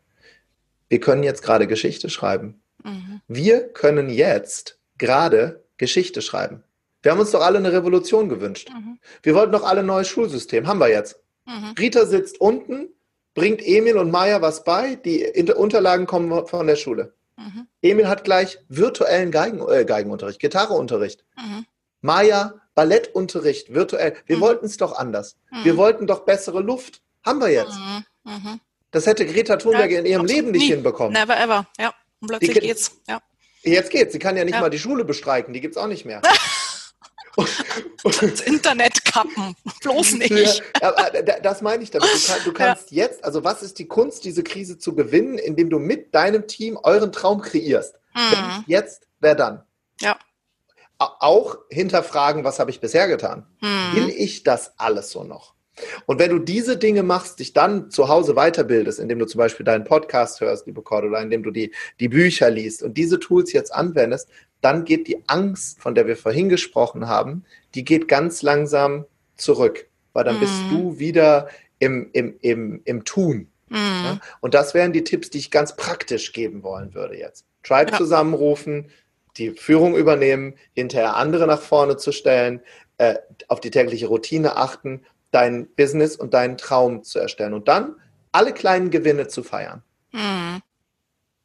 [SPEAKER 2] Wir können jetzt gerade Geschichte schreiben. Mhm. Wir können jetzt gerade Geschichte schreiben. Wir haben uns doch alle eine Revolution gewünscht. Mhm. Wir wollten doch alle ein neues Schulsystem. Haben wir jetzt. Mhm. Rita sitzt unten, bringt Emil und Maya was bei. Die Unterlagen kommen von der Schule. Mhm. Emil hat gleich virtuellen Geigen, äh, Geigenunterricht, Gitarreunterricht. Mhm. Maya Ballettunterricht, virtuell. Wir mhm. wollten es doch anders. Wir wollten doch bessere Luft. Haben wir jetzt. Mhm. Mhm. Das hätte Greta Thunberg ja, in ihrem Leben nicht nie. hinbekommen.
[SPEAKER 1] Never ever, ja. Und plötzlich
[SPEAKER 2] die,
[SPEAKER 1] geht's. Ja.
[SPEAKER 2] Jetzt geht's. Sie kann ja nicht ja. mal die Schule bestreiken, die gibt's auch nicht mehr.
[SPEAKER 1] das Internet kappen, bloß nicht.
[SPEAKER 2] Ja, das meine ich damit. Du, kann, du kannst ja. jetzt, also was ist die Kunst, diese Krise zu gewinnen, indem du mit deinem Team euren Traum kreierst? Mhm. jetzt, wer dann?
[SPEAKER 1] Ja.
[SPEAKER 2] Auch hinterfragen, was habe ich bisher getan? Mhm. Will ich das alles so noch? Und wenn du diese Dinge machst, dich dann zu Hause weiterbildest, indem du zum Beispiel deinen Podcast hörst, liebe Cordula, indem du die, die Bücher liest und diese Tools jetzt anwendest, dann geht die Angst, von der wir vorhin gesprochen haben, die geht ganz langsam zurück. Weil dann mhm. bist du wieder im, im, im, im Tun. Mhm. Ja? Und das wären die Tipps, die ich ganz praktisch geben wollen würde jetzt. Tribe ja. zusammenrufen, die Führung übernehmen, hinterher andere nach vorne zu stellen, äh, auf die tägliche Routine achten, dein Business und deinen Traum zu erstellen und dann alle kleinen Gewinne zu feiern. Mhm.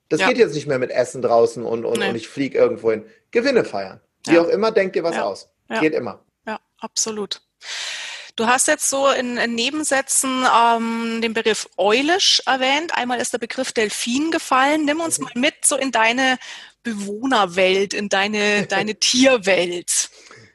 [SPEAKER 2] Das ja. geht jetzt nicht mehr mit Essen draußen und, und, nee. und ich fliege irgendwo hin. Gewinne feiern. Wie ja. auch immer, denk dir was ja. aus. Geht immer.
[SPEAKER 1] Ja, absolut. Du hast jetzt so in, in Nebensätzen ähm, den Begriff Eulisch erwähnt. Einmal ist der Begriff Delfin gefallen. Nimm uns mhm. mal mit so in deine Bewohnerwelt, in deine, deine Tierwelt.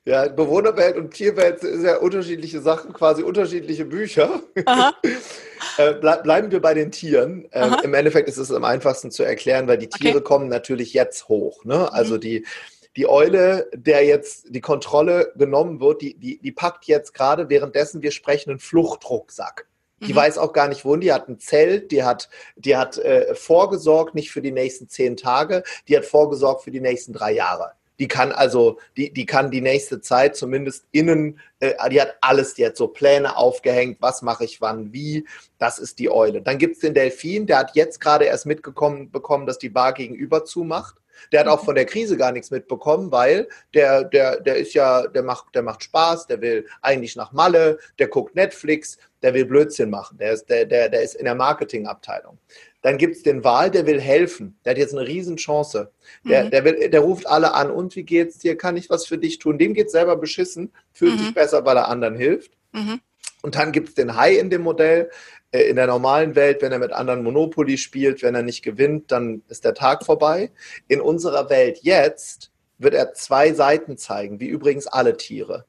[SPEAKER 2] Ja, Bewohnerwelt und Tierwelt sind ja unterschiedliche Sachen, quasi unterschiedliche Bücher. äh, ble bleiben wir bei den Tieren. Ähm, Im Endeffekt ist es am einfachsten zu erklären, weil die Tiere okay. kommen natürlich jetzt hoch. Ne? Also mhm. die, die Eule, der jetzt die Kontrolle genommen wird, die, die, die packt jetzt gerade, währenddessen wir sprechen, einen Fluchtrucksack. Die mhm. weiß auch gar nicht, wohin. Die hat ein Zelt, die hat, die hat äh, vorgesorgt, nicht für die nächsten zehn Tage, die hat vorgesorgt für die nächsten drei Jahre. Die kann also, die, die kann die nächste Zeit zumindest innen, äh, die hat alles, die hat so Pläne aufgehängt, was mache ich wann, wie. Das ist die Eule. Dann gibt es den Delfin, der hat jetzt gerade erst mitgekommen bekommen, dass die Bar gegenüber zumacht. Der hat auch von der Krise gar nichts mitbekommen, weil der, der, der ist ja, der macht, der macht Spaß, der will eigentlich nach Malle, der guckt Netflix, der will Blödsinn machen, der ist, der, der, der ist in der Marketingabteilung. Dann gibt es den Wahl, der will helfen. Der hat jetzt eine Riesenchance. Der, mhm. der, will, der ruft alle an, und wie geht's dir? Kann ich was für dich tun? Dem geht's selber beschissen, fühlt mhm. sich besser, weil er anderen hilft. Mhm. Und dann gibt es den Hai in dem Modell. Äh, in der normalen Welt, wenn er mit anderen Monopoly spielt, wenn er nicht gewinnt, dann ist der Tag vorbei. In unserer Welt jetzt wird er zwei Seiten zeigen, wie übrigens alle Tiere.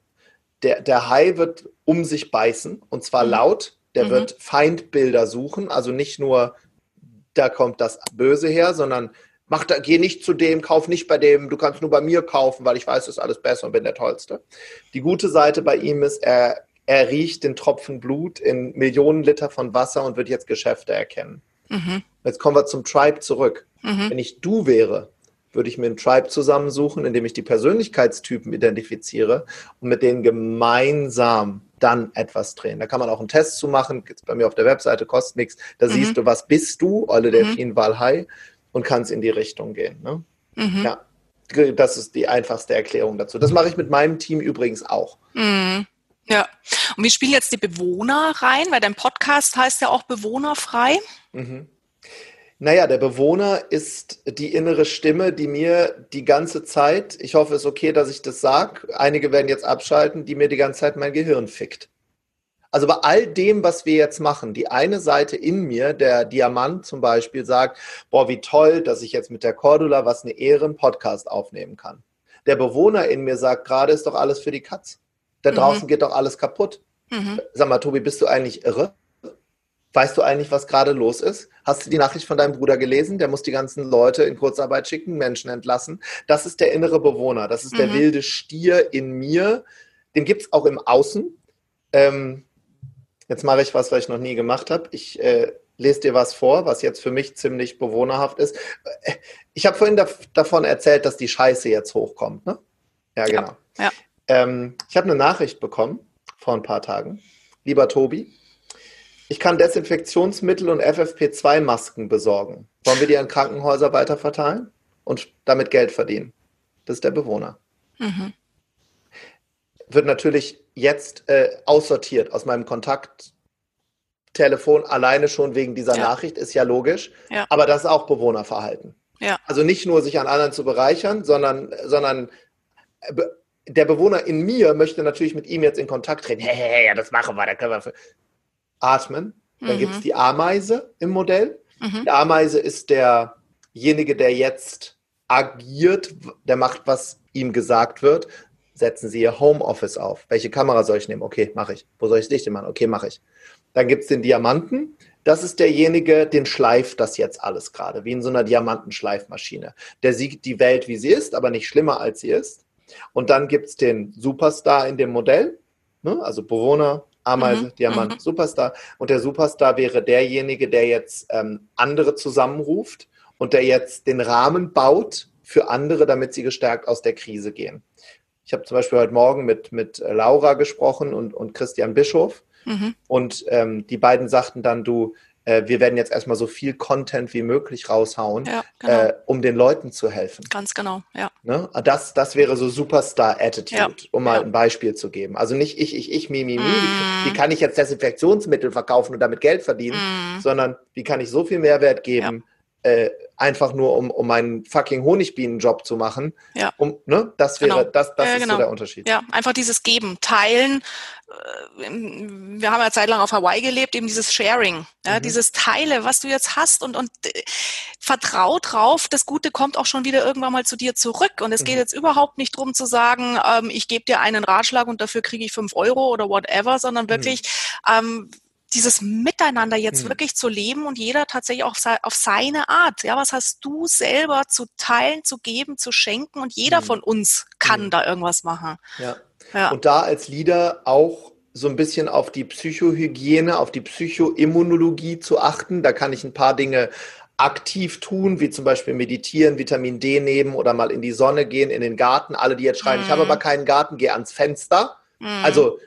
[SPEAKER 2] Der, der Hai wird um sich beißen und zwar mhm. laut. Der mhm. wird Feindbilder suchen, also nicht nur da kommt das Böse her, sondern mach da, geh nicht zu dem, kauf nicht bei dem, du kannst nur bei mir kaufen, weil ich weiß, es ist alles besser und bin der Tollste. Die gute Seite bei ihm ist, er, er riecht den Tropfen Blut in Millionen Liter von Wasser und wird jetzt Geschäfte erkennen. Mhm. Jetzt kommen wir zum Tribe zurück. Mhm. Wenn ich du wäre, würde ich mir einen Tribe zusammensuchen, in dem ich die Persönlichkeitstypen identifiziere und mit denen gemeinsam dann etwas drehen. Da kann man auch einen Test zu machen, Gibt's bei mir auf der Webseite, kostet nichts. Da mhm. siehst du, was bist du, Olle Delfin, mhm. Walhai, und kannst in die Richtung gehen. Ne? Mhm. Ja, das ist die einfachste Erklärung dazu. Das mache ich mit meinem Team übrigens auch.
[SPEAKER 1] Mhm. Ja. Und wie spielen jetzt die Bewohner rein? Weil dein Podcast heißt ja auch bewohnerfrei. Mhm.
[SPEAKER 2] Naja, der Bewohner ist die innere Stimme, die mir die ganze Zeit, ich hoffe, es ist okay, dass ich das sage, einige werden jetzt abschalten, die mir die ganze Zeit mein Gehirn fickt. Also bei all dem, was wir jetzt machen, die eine Seite in mir, der Diamant zum Beispiel, sagt, boah, wie toll, dass ich jetzt mit der Cordula was eine Ehre einen Podcast aufnehmen kann. Der Bewohner in mir sagt, gerade ist doch alles für die Katz. Da mhm. draußen geht doch alles kaputt. Mhm. Sag mal, Tobi, bist du eigentlich irre? Weißt du eigentlich, was gerade los ist? Hast du die Nachricht von deinem Bruder gelesen? Der muss die ganzen Leute in Kurzarbeit schicken, Menschen entlassen. Das ist der innere Bewohner. Das ist mhm. der wilde Stier in mir. Den gibt es auch im Außen. Ähm, jetzt mache ich was, was ich noch nie gemacht habe. Ich äh, lese dir was vor, was jetzt für mich ziemlich bewohnerhaft ist. Ich habe vorhin da, davon erzählt, dass die Scheiße jetzt hochkommt. Ne? Ja, genau. Ja, ja. Ähm, ich habe eine Nachricht bekommen vor ein paar Tagen. Lieber Tobi, ich kann Desinfektionsmittel und FFP2-Masken besorgen. Wollen wir die an Krankenhäuser weiterverteilen und damit Geld verdienen? Das ist der Bewohner. Mhm. Wird natürlich jetzt äh, aussortiert aus meinem Kontakttelefon alleine schon wegen dieser ja. Nachricht, ist ja logisch. Ja. Aber das ist auch Bewohnerverhalten. Ja. Also nicht nur sich an anderen zu bereichern, sondern, sondern äh, der Bewohner in mir möchte natürlich mit ihm jetzt in Kontakt treten. Hey, hey, hey, ja, das machen wir, da können wir atmen. Dann mhm. gibt es die Ameise im Modell. Mhm. Die Ameise ist derjenige, der jetzt agiert, der macht, was ihm gesagt wird. Setzen Sie Ihr Homeoffice auf. Welche Kamera soll ich nehmen? Okay, mache ich. Wo soll ich das Licht machen? Okay, mache ich. Dann gibt es den Diamanten. Das ist derjenige, den schleift das jetzt alles gerade, wie in so einer Diamantenschleifmaschine. Der sieht die Welt, wie sie ist, aber nicht schlimmer, als sie ist. Und dann gibt es den Superstar in dem Modell, ne? also Bewohner, Ameise, mhm. Diamant, mhm. Superstar. Und der Superstar wäre derjenige, der jetzt ähm, andere zusammenruft und der jetzt den Rahmen baut für andere, damit sie gestärkt aus der Krise gehen. Ich habe zum Beispiel heute Morgen mit, mit Laura gesprochen und, und Christian Bischof. Mhm. Und ähm, die beiden sagten dann, du, äh, wir werden jetzt erstmal so viel Content wie möglich raushauen, ja, genau. äh, um den Leuten zu helfen.
[SPEAKER 1] Ganz genau, ja.
[SPEAKER 2] Ne? Das, das wäre so Superstar-Attitude, ja. um mal ja. ein Beispiel zu geben. Also nicht ich, ich, ich, mi, mi, mi, mm. wie, wie, kann ich jetzt Desinfektionsmittel verkaufen und damit Geld verdienen, mm. sondern wie kann ich so viel Mehrwert geben, äh, einfach nur um, um meinen fucking Honigbienenjob zu machen. Ja. Um, ne? Das wäre, genau. das, das
[SPEAKER 1] ja,
[SPEAKER 2] ist
[SPEAKER 1] genau.
[SPEAKER 2] so der Unterschied.
[SPEAKER 1] Ja, einfach dieses Geben, Teilen. Äh, wir haben ja zeitlang auf Hawaii gelebt, eben dieses Sharing, ja, mhm. dieses Teile, was du jetzt hast und, und äh, vertrau drauf, das Gute kommt auch schon wieder irgendwann mal zu dir zurück. Und es mhm. geht jetzt überhaupt nicht darum zu sagen, ähm, ich gebe dir einen Ratschlag und dafür kriege ich fünf Euro oder whatever, sondern mhm. wirklich, mhm. ähm, dieses Miteinander jetzt hm. wirklich zu leben und jeder tatsächlich auch auf seine Art. Ja, was hast du selber zu teilen, zu geben, zu schenken und jeder hm. von uns kann hm. da irgendwas machen.
[SPEAKER 2] Ja. ja. Und da als Leader auch so ein bisschen auf die Psychohygiene, auf die Psychoimmunologie zu achten. Da kann ich ein paar Dinge aktiv tun, wie zum Beispiel meditieren, Vitamin D nehmen oder mal in die Sonne gehen, in den Garten. Alle, die jetzt schreien, mm. ich habe hm. aber keinen Garten, geh ans Fenster. Mm. Also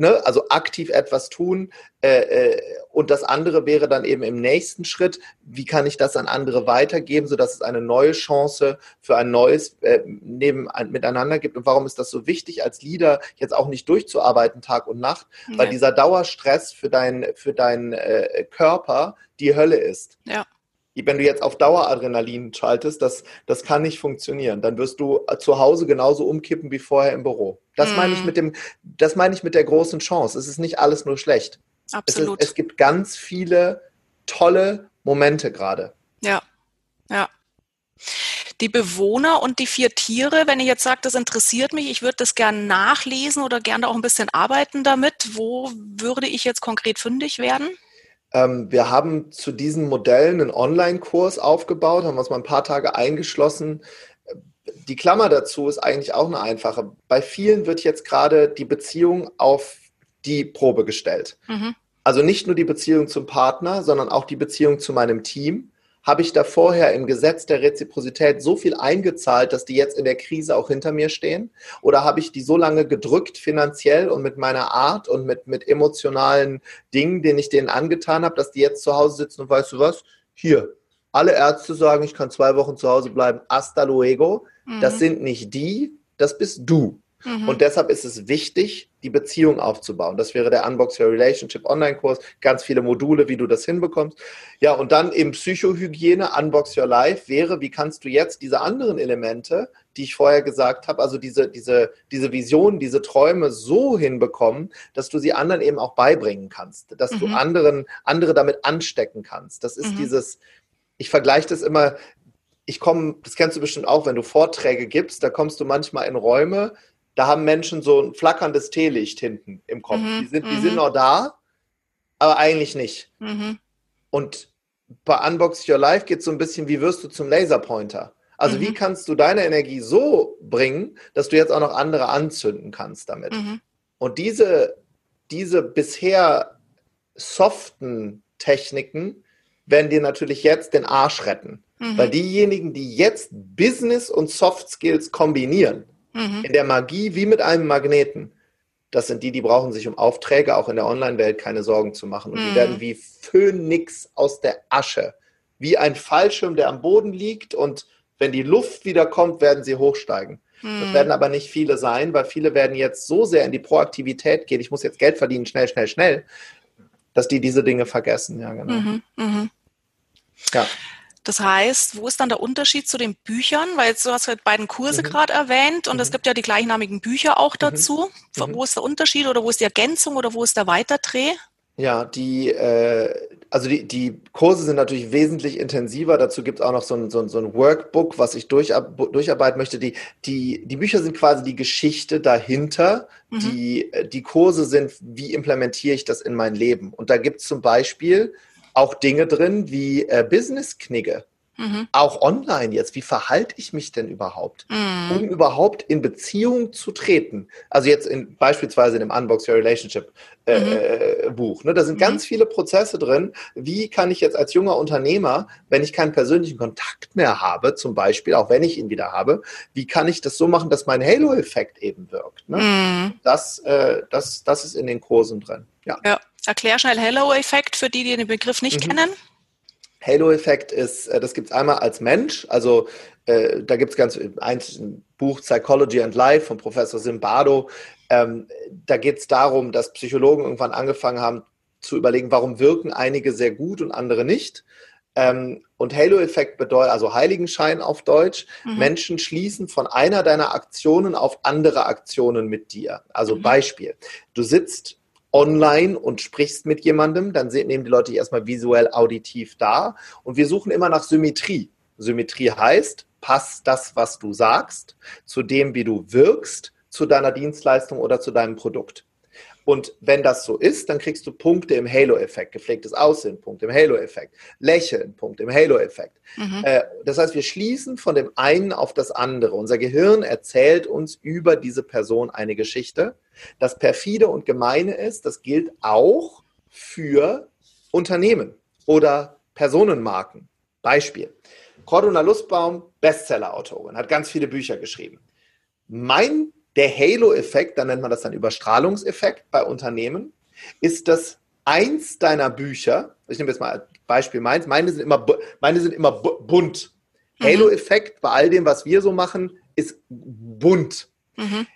[SPEAKER 2] ne, also aktiv etwas tun. Äh, äh, und das andere wäre dann eben im nächsten Schritt, wie kann ich das an andere weitergeben, sodass es eine neue Chance für ein neues äh, Neben, Miteinander gibt. Und warum ist das so wichtig, als Leader jetzt auch nicht durchzuarbeiten Tag und Nacht? Ja. Weil dieser Dauerstress für, dein, für deinen äh, Körper die Hölle ist. Ja wenn du jetzt auf Daueradrenalin schaltest, das, das kann nicht funktionieren. Dann wirst du zu Hause genauso umkippen wie vorher im Büro. Das mm. meine ich mit dem, das meine ich mit der großen Chance. Es ist nicht alles nur schlecht.
[SPEAKER 1] Absolut.
[SPEAKER 2] Es, ist, es gibt ganz viele tolle Momente gerade.
[SPEAKER 1] Ja, ja. Die Bewohner und die vier Tiere, wenn ich jetzt sage, das interessiert mich, ich würde das gerne nachlesen oder gerne auch ein bisschen arbeiten damit, wo würde ich jetzt konkret fündig werden?
[SPEAKER 2] Ähm, wir haben zu diesen Modellen einen Online-Kurs aufgebaut, haben uns mal ein paar Tage eingeschlossen. Die Klammer dazu ist eigentlich auch eine einfache. Bei vielen wird jetzt gerade die Beziehung auf die Probe gestellt. Mhm. Also nicht nur die Beziehung zum Partner, sondern auch die Beziehung zu meinem Team habe ich da vorher im Gesetz der Reziprozität so viel eingezahlt, dass die jetzt in der Krise auch hinter mir stehen? Oder habe ich die so lange gedrückt finanziell und mit meiner Art und mit, mit emotionalen Dingen, denen ich denen angetan habe, dass die jetzt zu Hause sitzen und weißt du was? Hier, alle Ärzte sagen, ich kann zwei Wochen zu Hause bleiben. Hasta luego. Mhm. Das sind nicht die, das bist du. Mhm. Und deshalb ist es wichtig, die Beziehung aufzubauen. Das wäre der Unbox Your Relationship Online-Kurs, ganz viele Module, wie du das hinbekommst. Ja, und dann eben Psychohygiene, Unbox Your Life wäre, wie kannst du jetzt diese anderen Elemente, die ich vorher gesagt habe, also diese, diese, diese Visionen, diese Träume so hinbekommen, dass du sie anderen eben auch beibringen kannst, dass mhm. du anderen, andere damit anstecken kannst. Das ist mhm. dieses, ich vergleiche das immer, ich komme, das kennst du bestimmt auch, wenn du Vorträge gibst, da kommst du manchmal in Räume, da haben Menschen so ein flackerndes Teelicht hinten im Kopf. Mhm, die, sind, die sind mhm. noch da, aber eigentlich nicht. Mhm. Und bei Unbox Your Life geht es so ein bisschen, wie wirst du zum Laserpointer? Also mhm. wie kannst du deine Energie so bringen, dass du jetzt auch noch andere anzünden kannst damit? Mhm. Und diese, diese bisher soften Techniken werden dir natürlich jetzt den Arsch retten. Mhm. Weil diejenigen, die jetzt Business und Soft Skills kombinieren, Mhm. In der Magie wie mit einem Magneten. Das sind die, die brauchen sich um Aufträge auch in der Online-Welt keine Sorgen zu machen. Und mhm. die werden wie Phönix aus der Asche, wie ein Fallschirm, der am Boden liegt. Und wenn die Luft wieder kommt, werden sie hochsteigen. Mhm. Das werden aber nicht viele sein, weil viele werden jetzt so sehr in die Proaktivität gehen. Ich muss jetzt Geld verdienen, schnell, schnell, schnell, dass die diese Dinge vergessen. Ja, genau. Mhm. mhm.
[SPEAKER 1] Ja. Das heißt, wo ist dann der Unterschied zu den Büchern? Weil jetzt, du hast halt beiden Kurse mhm. gerade erwähnt und mhm. es gibt ja die gleichnamigen Bücher auch mhm. dazu. Mhm. Wo ist der Unterschied oder wo ist die Ergänzung oder wo ist der Weiterdreh?
[SPEAKER 2] Ja, die, äh, also die, die Kurse sind natürlich wesentlich intensiver. Dazu gibt es auch noch so ein, so, ein, so ein Workbook, was ich durchar durcharbeiten möchte. Die, die, die Bücher sind quasi die Geschichte dahinter. Mhm. Die, die Kurse sind, wie implementiere ich das in mein Leben? Und da gibt es zum Beispiel auch Dinge drin wie äh, Business-Knigge. Mhm. Auch online jetzt. Wie verhalte ich mich denn überhaupt, mhm. um überhaupt in Beziehung zu treten? Also jetzt in, beispielsweise in dem Unbox Your Relationship äh, mhm. Äh, Buch. Ne? Da sind mhm. ganz viele Prozesse drin. Wie kann ich jetzt als junger Unternehmer, wenn ich keinen persönlichen Kontakt mehr habe, zum Beispiel, auch wenn ich ihn wieder habe, wie kann ich das so machen, dass mein Halo-Effekt eben wirkt? Ne? Mhm. Das, äh, das, das ist in den Kursen drin. Ja.
[SPEAKER 1] ja. Erklär schnell Halo-Effekt für die, die den Begriff nicht mhm. kennen.
[SPEAKER 2] Halo-Effekt ist, äh, das gibt es einmal als Mensch, also äh, da gibt es ganz ein Buch Psychology and Life von Professor Zimbardo. Ähm, da geht es darum, dass Psychologen irgendwann angefangen haben zu überlegen, warum wirken einige sehr gut und andere nicht. Ähm, und Halo-Effekt bedeutet, also Heiligenschein auf Deutsch, mhm. Menschen schließen von einer deiner Aktionen auf andere Aktionen mit dir. Also mhm. Beispiel, du sitzt online und sprichst mit jemandem, dann nehmen die Leute dich erstmal visuell auditiv da und wir suchen immer nach Symmetrie. Symmetrie heißt, passt das, was du sagst, zu dem, wie du wirkst, zu deiner Dienstleistung oder zu deinem Produkt. Und wenn das so ist, dann kriegst du Punkte im Halo-Effekt. Gepflegtes Aussehen, Punkt im Halo-Effekt. Lächeln, Punkt im Halo-Effekt. Mhm. Äh, das heißt, wir schließen von dem einen auf das andere. Unser Gehirn erzählt uns über diese Person eine Geschichte. Das perfide und gemeine ist, das gilt auch für Unternehmen oder Personenmarken. Beispiel. Cordula Lustbaum, Bestseller-Autorin, hat ganz viele Bücher geschrieben. Mein der Halo-Effekt, da nennt man das dann Überstrahlungseffekt bei Unternehmen, ist, dass eins deiner Bücher, ich nehme jetzt mal als Beispiel meins, meine sind immer, meine sind immer bunt. Mhm. Halo-Effekt bei all dem, was wir so machen, ist bunt. Mhm.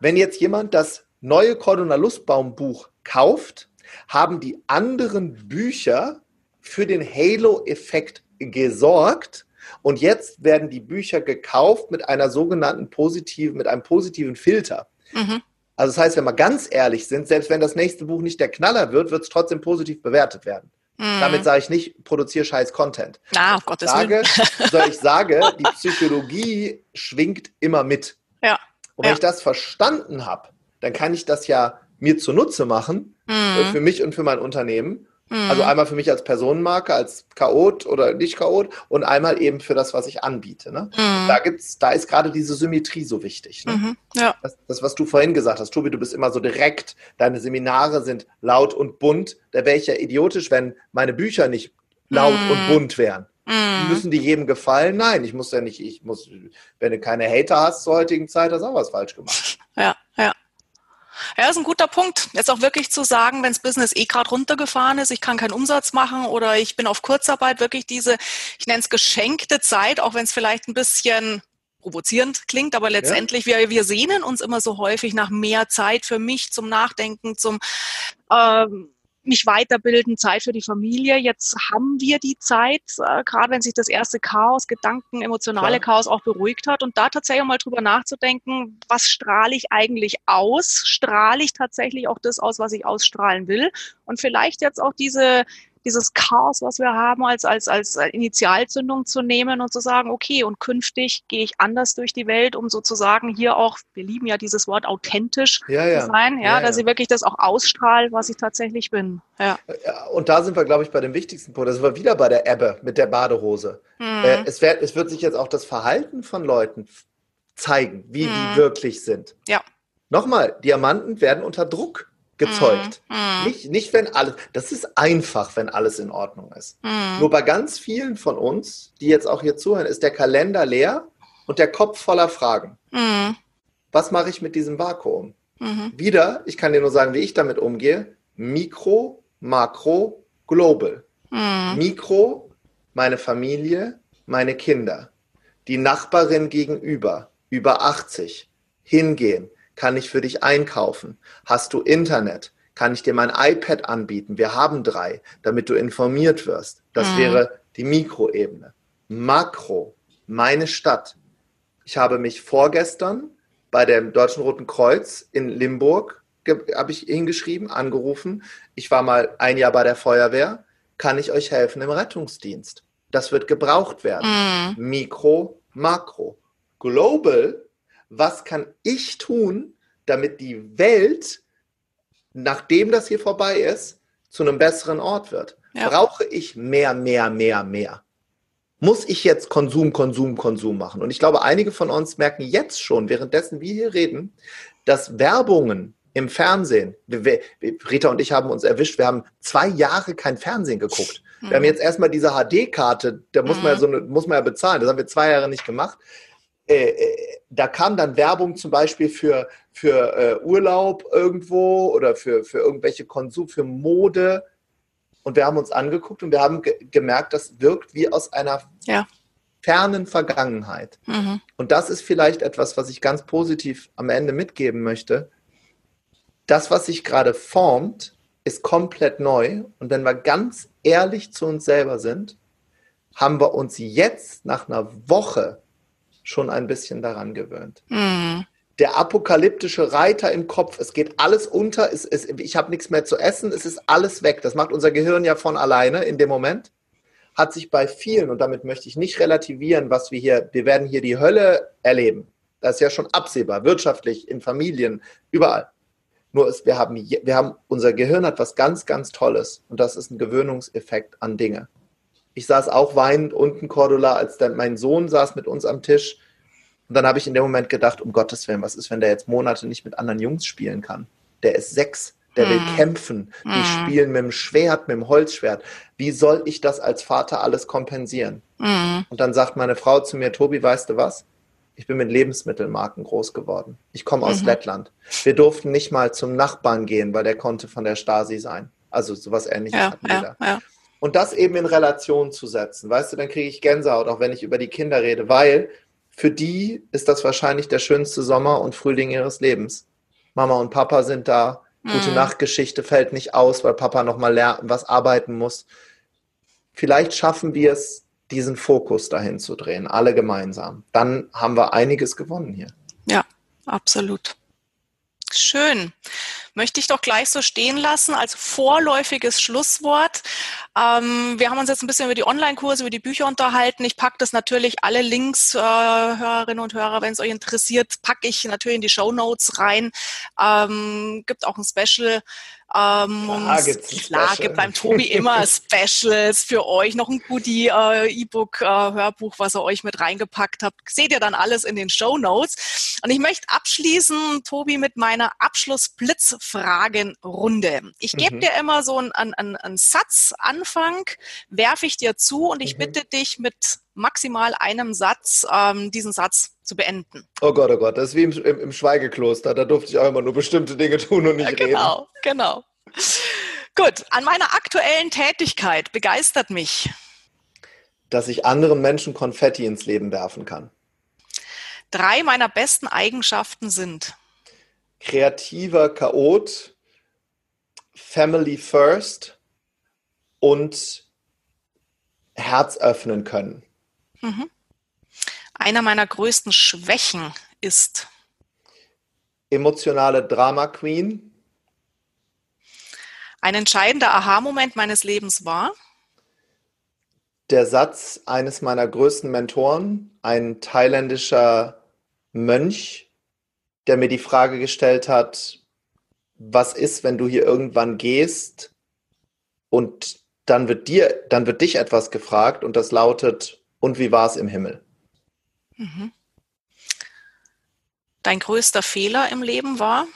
[SPEAKER 2] Wenn jetzt jemand das neue Cordona Lustbaum Buch kauft, haben die anderen Bücher für den Halo-Effekt gesorgt und jetzt werden die Bücher gekauft mit einer sogenannten positiven, mit einem positiven Filter. Mhm. Also das heißt, wenn wir ganz ehrlich sind, selbst wenn das nächste Buch nicht der Knaller wird, wird es trotzdem positiv bewertet werden. Mhm. Damit sage ich nicht, produziere scheiß Content.
[SPEAKER 1] Ah, um Gottes sage,
[SPEAKER 2] Willen. ich sage, die Psychologie schwingt immer mit.
[SPEAKER 1] Ja.
[SPEAKER 2] Und wenn ja. ich das verstanden habe, dann kann ich das ja mir zunutze machen, mhm. für mich und für mein Unternehmen. Mhm. Also einmal für mich als Personenmarke, als Chaot oder nicht Chaot und einmal eben für das, was ich anbiete. Ne? Mhm. Da gibt's, da ist gerade diese Symmetrie so wichtig. Ne? Mhm. Ja. Das, das, was du vorhin gesagt hast, Tobi, du bist immer so direkt, deine Seminare sind laut und bunt. Da wäre ich ja idiotisch, wenn meine Bücher nicht laut und mhm. bunt wären. Mhm. Müssen die jedem gefallen? Nein, ich muss ja nicht, ich muss, wenn du keine Hater hast zur heutigen Zeit, hast du auch was falsch gemacht.
[SPEAKER 1] Ja, ja. Ist ein guter Punkt. Jetzt auch wirklich zu sagen, wenn das Business eh gerade runtergefahren ist, ich kann keinen Umsatz machen oder ich bin auf Kurzarbeit, wirklich diese, ich nenne es geschenkte Zeit, auch wenn es vielleicht ein bisschen provozierend klingt, aber letztendlich, ja. wir, wir sehnen uns immer so häufig nach mehr Zeit für mich zum Nachdenken, zum ähm, mich weiterbilden, Zeit für die Familie. Jetzt haben wir die Zeit, äh, gerade wenn sich das erste Chaos, Gedanken, emotionale Klar. Chaos auch beruhigt hat und da tatsächlich mal drüber nachzudenken, was strahle ich eigentlich aus? Strahle ich tatsächlich auch das aus, was ich ausstrahlen will? Und vielleicht jetzt auch diese dieses Chaos, was wir haben, als, als, als Initialzündung zu nehmen und zu sagen, okay, und künftig gehe ich anders durch die Welt, um sozusagen hier auch, wir lieben ja dieses Wort authentisch ja, ja. zu sein, ja, ja dass ich wirklich das auch ausstrahle, was ich tatsächlich bin. Ja.
[SPEAKER 2] Und da sind wir, glaube ich, bei dem wichtigsten Punkt. Da sind wir wieder bei der Ebbe mit der Badehose. Mhm. Es, wird, es wird sich jetzt auch das Verhalten von Leuten zeigen, wie mhm. die wirklich sind.
[SPEAKER 1] Ja.
[SPEAKER 2] Nochmal, Diamanten werden unter Druck gezeugt. Mm. Nicht, nicht, wenn alles, das ist einfach, wenn alles in Ordnung ist. Mm. Nur bei ganz vielen von uns, die jetzt auch hier zuhören, ist der Kalender leer und der Kopf voller Fragen. Mm. Was mache ich mit diesem Vakuum? -hmm. Wieder, ich kann dir nur sagen, wie ich damit umgehe, Mikro, Makro, Global. Mikro, meine Familie, meine Kinder. Die Nachbarin gegenüber, über 80, hingehen, kann ich für dich einkaufen? Hast du Internet? Kann ich dir mein iPad anbieten? Wir haben drei, damit du informiert wirst. Das mhm. wäre die Mikroebene. Makro, meine Stadt. Ich habe mich vorgestern bei dem Deutschen Roten Kreuz in Limburg habe ich hingeschrieben, angerufen. Ich war mal ein Jahr bei der Feuerwehr. Kann ich euch helfen im Rettungsdienst? Das wird gebraucht werden. Mhm. Mikro, Makro. Global was kann ich tun, damit die Welt, nachdem das hier vorbei ist, zu einem besseren Ort wird? Ja. Brauche ich mehr, mehr, mehr, mehr? muss ich jetzt Konsum, Konsum, Konsum machen? Und ich glaube, einige von uns merken jetzt schon, währenddessen wir hier reden, dass Werbungen im Fernsehen, wir, Rita und ich haben uns erwischt, wir haben zwei Jahre kein Fernsehen geguckt. Mhm. Wir haben jetzt erstmal diese HD-Karte, da muss, mhm. man ja so eine, muss man ja bezahlen, das haben wir zwei Jahre nicht gemacht. Äh, äh, da kam dann Werbung zum Beispiel für, für äh, Urlaub irgendwo oder für, für irgendwelche Konsum, für Mode. Und wir haben uns angeguckt und wir haben ge gemerkt, das wirkt wie aus einer ja. fernen Vergangenheit. Mhm. Und das ist vielleicht etwas, was ich ganz positiv am Ende mitgeben möchte. Das, was sich gerade formt, ist komplett neu. Und wenn wir ganz ehrlich zu uns selber sind, haben wir uns jetzt nach einer Woche schon ein bisschen daran gewöhnt. Mhm der apokalyptische Reiter im Kopf. Es geht alles unter, es, es, ich habe nichts mehr zu essen, es ist alles weg. Das macht unser Gehirn ja von alleine in dem Moment. Hat sich bei vielen, und damit möchte ich nicht relativieren, was wir hier, wir werden hier die Hölle erleben. Das ist ja schon absehbar, wirtschaftlich, in Familien, überall. Nur ist, wir haben, wir haben, unser Gehirn hat was ganz, ganz Tolles und das ist ein Gewöhnungseffekt an Dinge. Ich saß auch weinend unten, Cordula, als dann mein Sohn saß mit uns am Tisch und dann habe ich in dem Moment gedacht, um Gottes Willen, was ist, wenn der jetzt Monate nicht mit anderen Jungs spielen kann? Der ist sechs, der will hm. kämpfen, die hm. spielen mit dem Schwert, mit dem Holzschwert. Wie soll ich das als Vater alles kompensieren? Hm. Und dann sagt meine Frau zu mir, Tobi, weißt du was? Ich bin mit Lebensmittelmarken groß geworden. Ich komme aus mhm. Lettland. Wir durften nicht mal zum Nachbarn gehen, weil der konnte von der Stasi sein. Also sowas ähnliches ja, hatten wir ja, da. Ja. Und das eben in Relation zu setzen, weißt du, dann kriege ich Gänsehaut, auch wenn ich über die Kinder rede, weil für die ist das wahrscheinlich der schönste Sommer und Frühling ihres Lebens. Mama und Papa sind da. Gute mhm. Nachtgeschichte fällt nicht aus, weil Papa nochmal was arbeiten muss. Vielleicht schaffen wir es, diesen Fokus dahin zu drehen, alle gemeinsam. Dann haben wir einiges gewonnen hier.
[SPEAKER 1] Ja, absolut. Schön möchte ich doch gleich so stehen lassen als vorläufiges Schlusswort. Ähm, wir haben uns jetzt ein bisschen über die Online-Kurse, über die Bücher unterhalten. Ich packe das natürlich alle Links, äh, Hörerinnen und Hörer, wenn es euch interessiert, packe ich natürlich in die Show Notes rein. Ähm, gibt auch ein Special ähm, klar, gibt's klar gibt beim Tobi immer Specials für euch, noch ein Goodie, äh, E-Book, äh, Hörbuch, was er euch mit reingepackt habt. Seht ihr dann alles in den Show Notes. Und ich möchte abschließen, Tobi, mit meiner Abschluss-Blitzfragenrunde. Ich gebe mhm. dir immer so einen, einen, einen Satzanfang, werfe ich dir zu und ich mhm. bitte dich mit maximal einem Satz ähm, diesen Satz zu beenden.
[SPEAKER 2] Oh Gott, oh Gott, das ist wie im, im, im Schweigekloster. Da durfte ich auch immer nur bestimmte Dinge tun und nicht ja,
[SPEAKER 1] genau, reden. Genau, genau. Gut, an meiner aktuellen Tätigkeit begeistert mich.
[SPEAKER 2] Dass ich anderen Menschen Konfetti ins Leben werfen kann.
[SPEAKER 1] Drei meiner besten Eigenschaften sind
[SPEAKER 2] kreativer Chaot, Family First und Herz öffnen können. Mhm.
[SPEAKER 1] Einer meiner größten Schwächen ist
[SPEAKER 2] emotionale Drama Queen.
[SPEAKER 1] Ein entscheidender Aha-Moment meines Lebens war
[SPEAKER 2] der Satz eines meiner größten Mentoren, ein thailändischer Mönch, der mir die Frage gestellt hat, was ist, wenn du hier irgendwann gehst und dann wird dir, dann wird dich etwas gefragt und das lautet, und wie war es im Himmel? Mhm.
[SPEAKER 1] Dein größter Fehler im Leben war?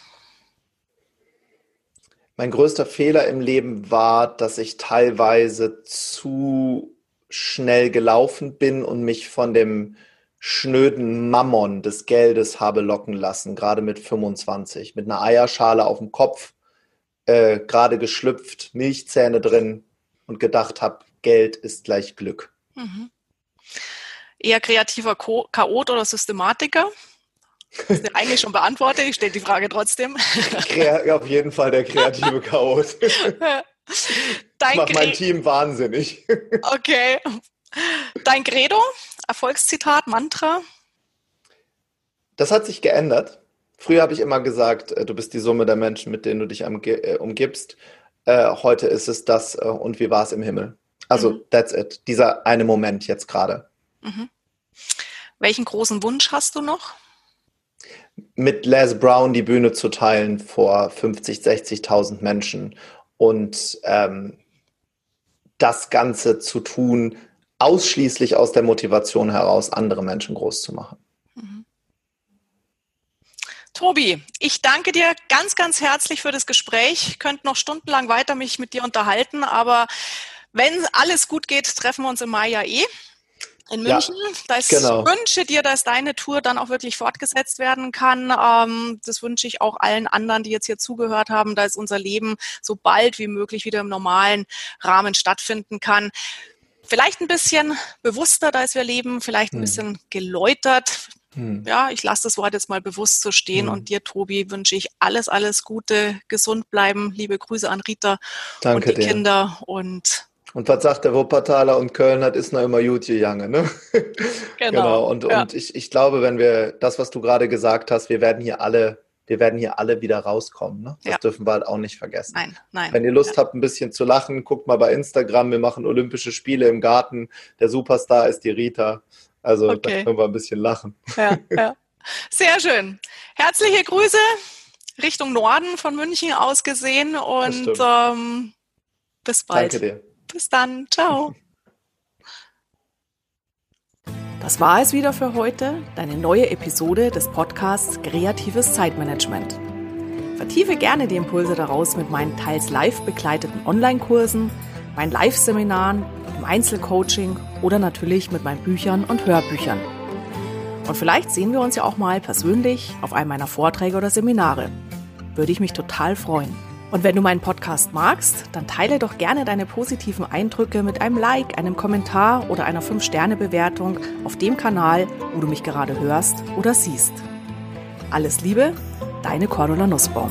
[SPEAKER 2] Mein größter Fehler im Leben war, dass ich teilweise zu schnell gelaufen bin und mich von dem schnöden Mammon des Geldes habe locken lassen, gerade mit 25, mit einer Eierschale auf dem Kopf, äh, gerade geschlüpft, Milchzähne drin und gedacht habe, Geld ist gleich Glück. Mhm
[SPEAKER 1] eher kreativer Chaot oder Systematiker? Das ist eigentlich schon beantwortet, ich stelle die Frage trotzdem.
[SPEAKER 2] auf jeden Fall der kreative Chaot. das macht mein Team wahnsinnig.
[SPEAKER 1] Okay. Dein Credo, Erfolgszitat, Mantra?
[SPEAKER 2] Das hat sich geändert. Früher habe ich immer gesagt, äh, du bist die Summe der Menschen, mit denen du dich äh, umgibst. Äh, heute ist es das und wie war es im Himmel. Also, mhm. that's it. Dieser eine Moment jetzt gerade. Mhm.
[SPEAKER 1] Welchen großen Wunsch hast du noch?
[SPEAKER 2] Mit Les Brown die Bühne zu teilen vor 50, 60.000 Menschen und ähm, das Ganze zu tun ausschließlich aus der Motivation heraus, andere Menschen groß zu machen. Mhm.
[SPEAKER 1] Tobi, ich danke dir ganz, ganz herzlich für das Gespräch. Ich könnte noch stundenlang weiter mich mit dir unterhalten, aber wenn alles gut geht, treffen wir uns im Mai ja eh in München. Ja, das genau. wünsche dir, dass deine Tour dann auch wirklich fortgesetzt werden kann. Ähm, das wünsche ich auch allen anderen, die jetzt hier zugehört haben, dass unser Leben so bald wie möglich wieder im normalen Rahmen stattfinden kann. Vielleicht ein bisschen bewusster, da wir leben, vielleicht ein hm. bisschen geläutert. Hm. Ja, ich lasse das Wort jetzt mal bewusst so stehen hm. und dir, Tobi, wünsche ich alles, alles Gute, gesund bleiben. Liebe Grüße an Rita Danke und die dir. Kinder und
[SPEAKER 2] und was sagt der Wuppertaler und Köln hat, ist noch immer gut gegangen, ne? Genau. genau. Und, ja. und ich, ich glaube, wenn wir das, was du gerade gesagt hast, wir werden hier alle, wir werden hier alle wieder rauskommen. Ne? Das ja. dürfen wir halt auch nicht vergessen.
[SPEAKER 1] Nein, nein.
[SPEAKER 2] Wenn ihr Lust ja. habt, ein bisschen zu lachen, guckt mal bei Instagram. Wir machen Olympische Spiele im Garten. Der Superstar ist die Rita. Also okay. da können wir ein bisschen lachen.
[SPEAKER 1] Ja, ja. Sehr schön. Herzliche Grüße Richtung Norden von München aus gesehen und ähm, bis bald.
[SPEAKER 2] Danke dir.
[SPEAKER 1] Bis dann. Ciao. Das war es wieder für heute, deine neue Episode des Podcasts Kreatives Zeitmanagement. Vertiefe gerne die Impulse daraus mit meinen teils live begleiteten Online-Kursen, meinen Live-Seminaren, im Einzelcoaching oder natürlich mit meinen Büchern und Hörbüchern. Und vielleicht sehen wir uns ja auch mal persönlich auf einem meiner Vorträge oder Seminare. Würde ich mich total freuen. Und wenn du meinen Podcast magst, dann teile doch gerne deine positiven Eindrücke mit einem Like, einem Kommentar oder einer 5-Sterne-Bewertung auf dem Kanal, wo du mich gerade hörst oder siehst. Alles Liebe, deine Cordula Nussbaum.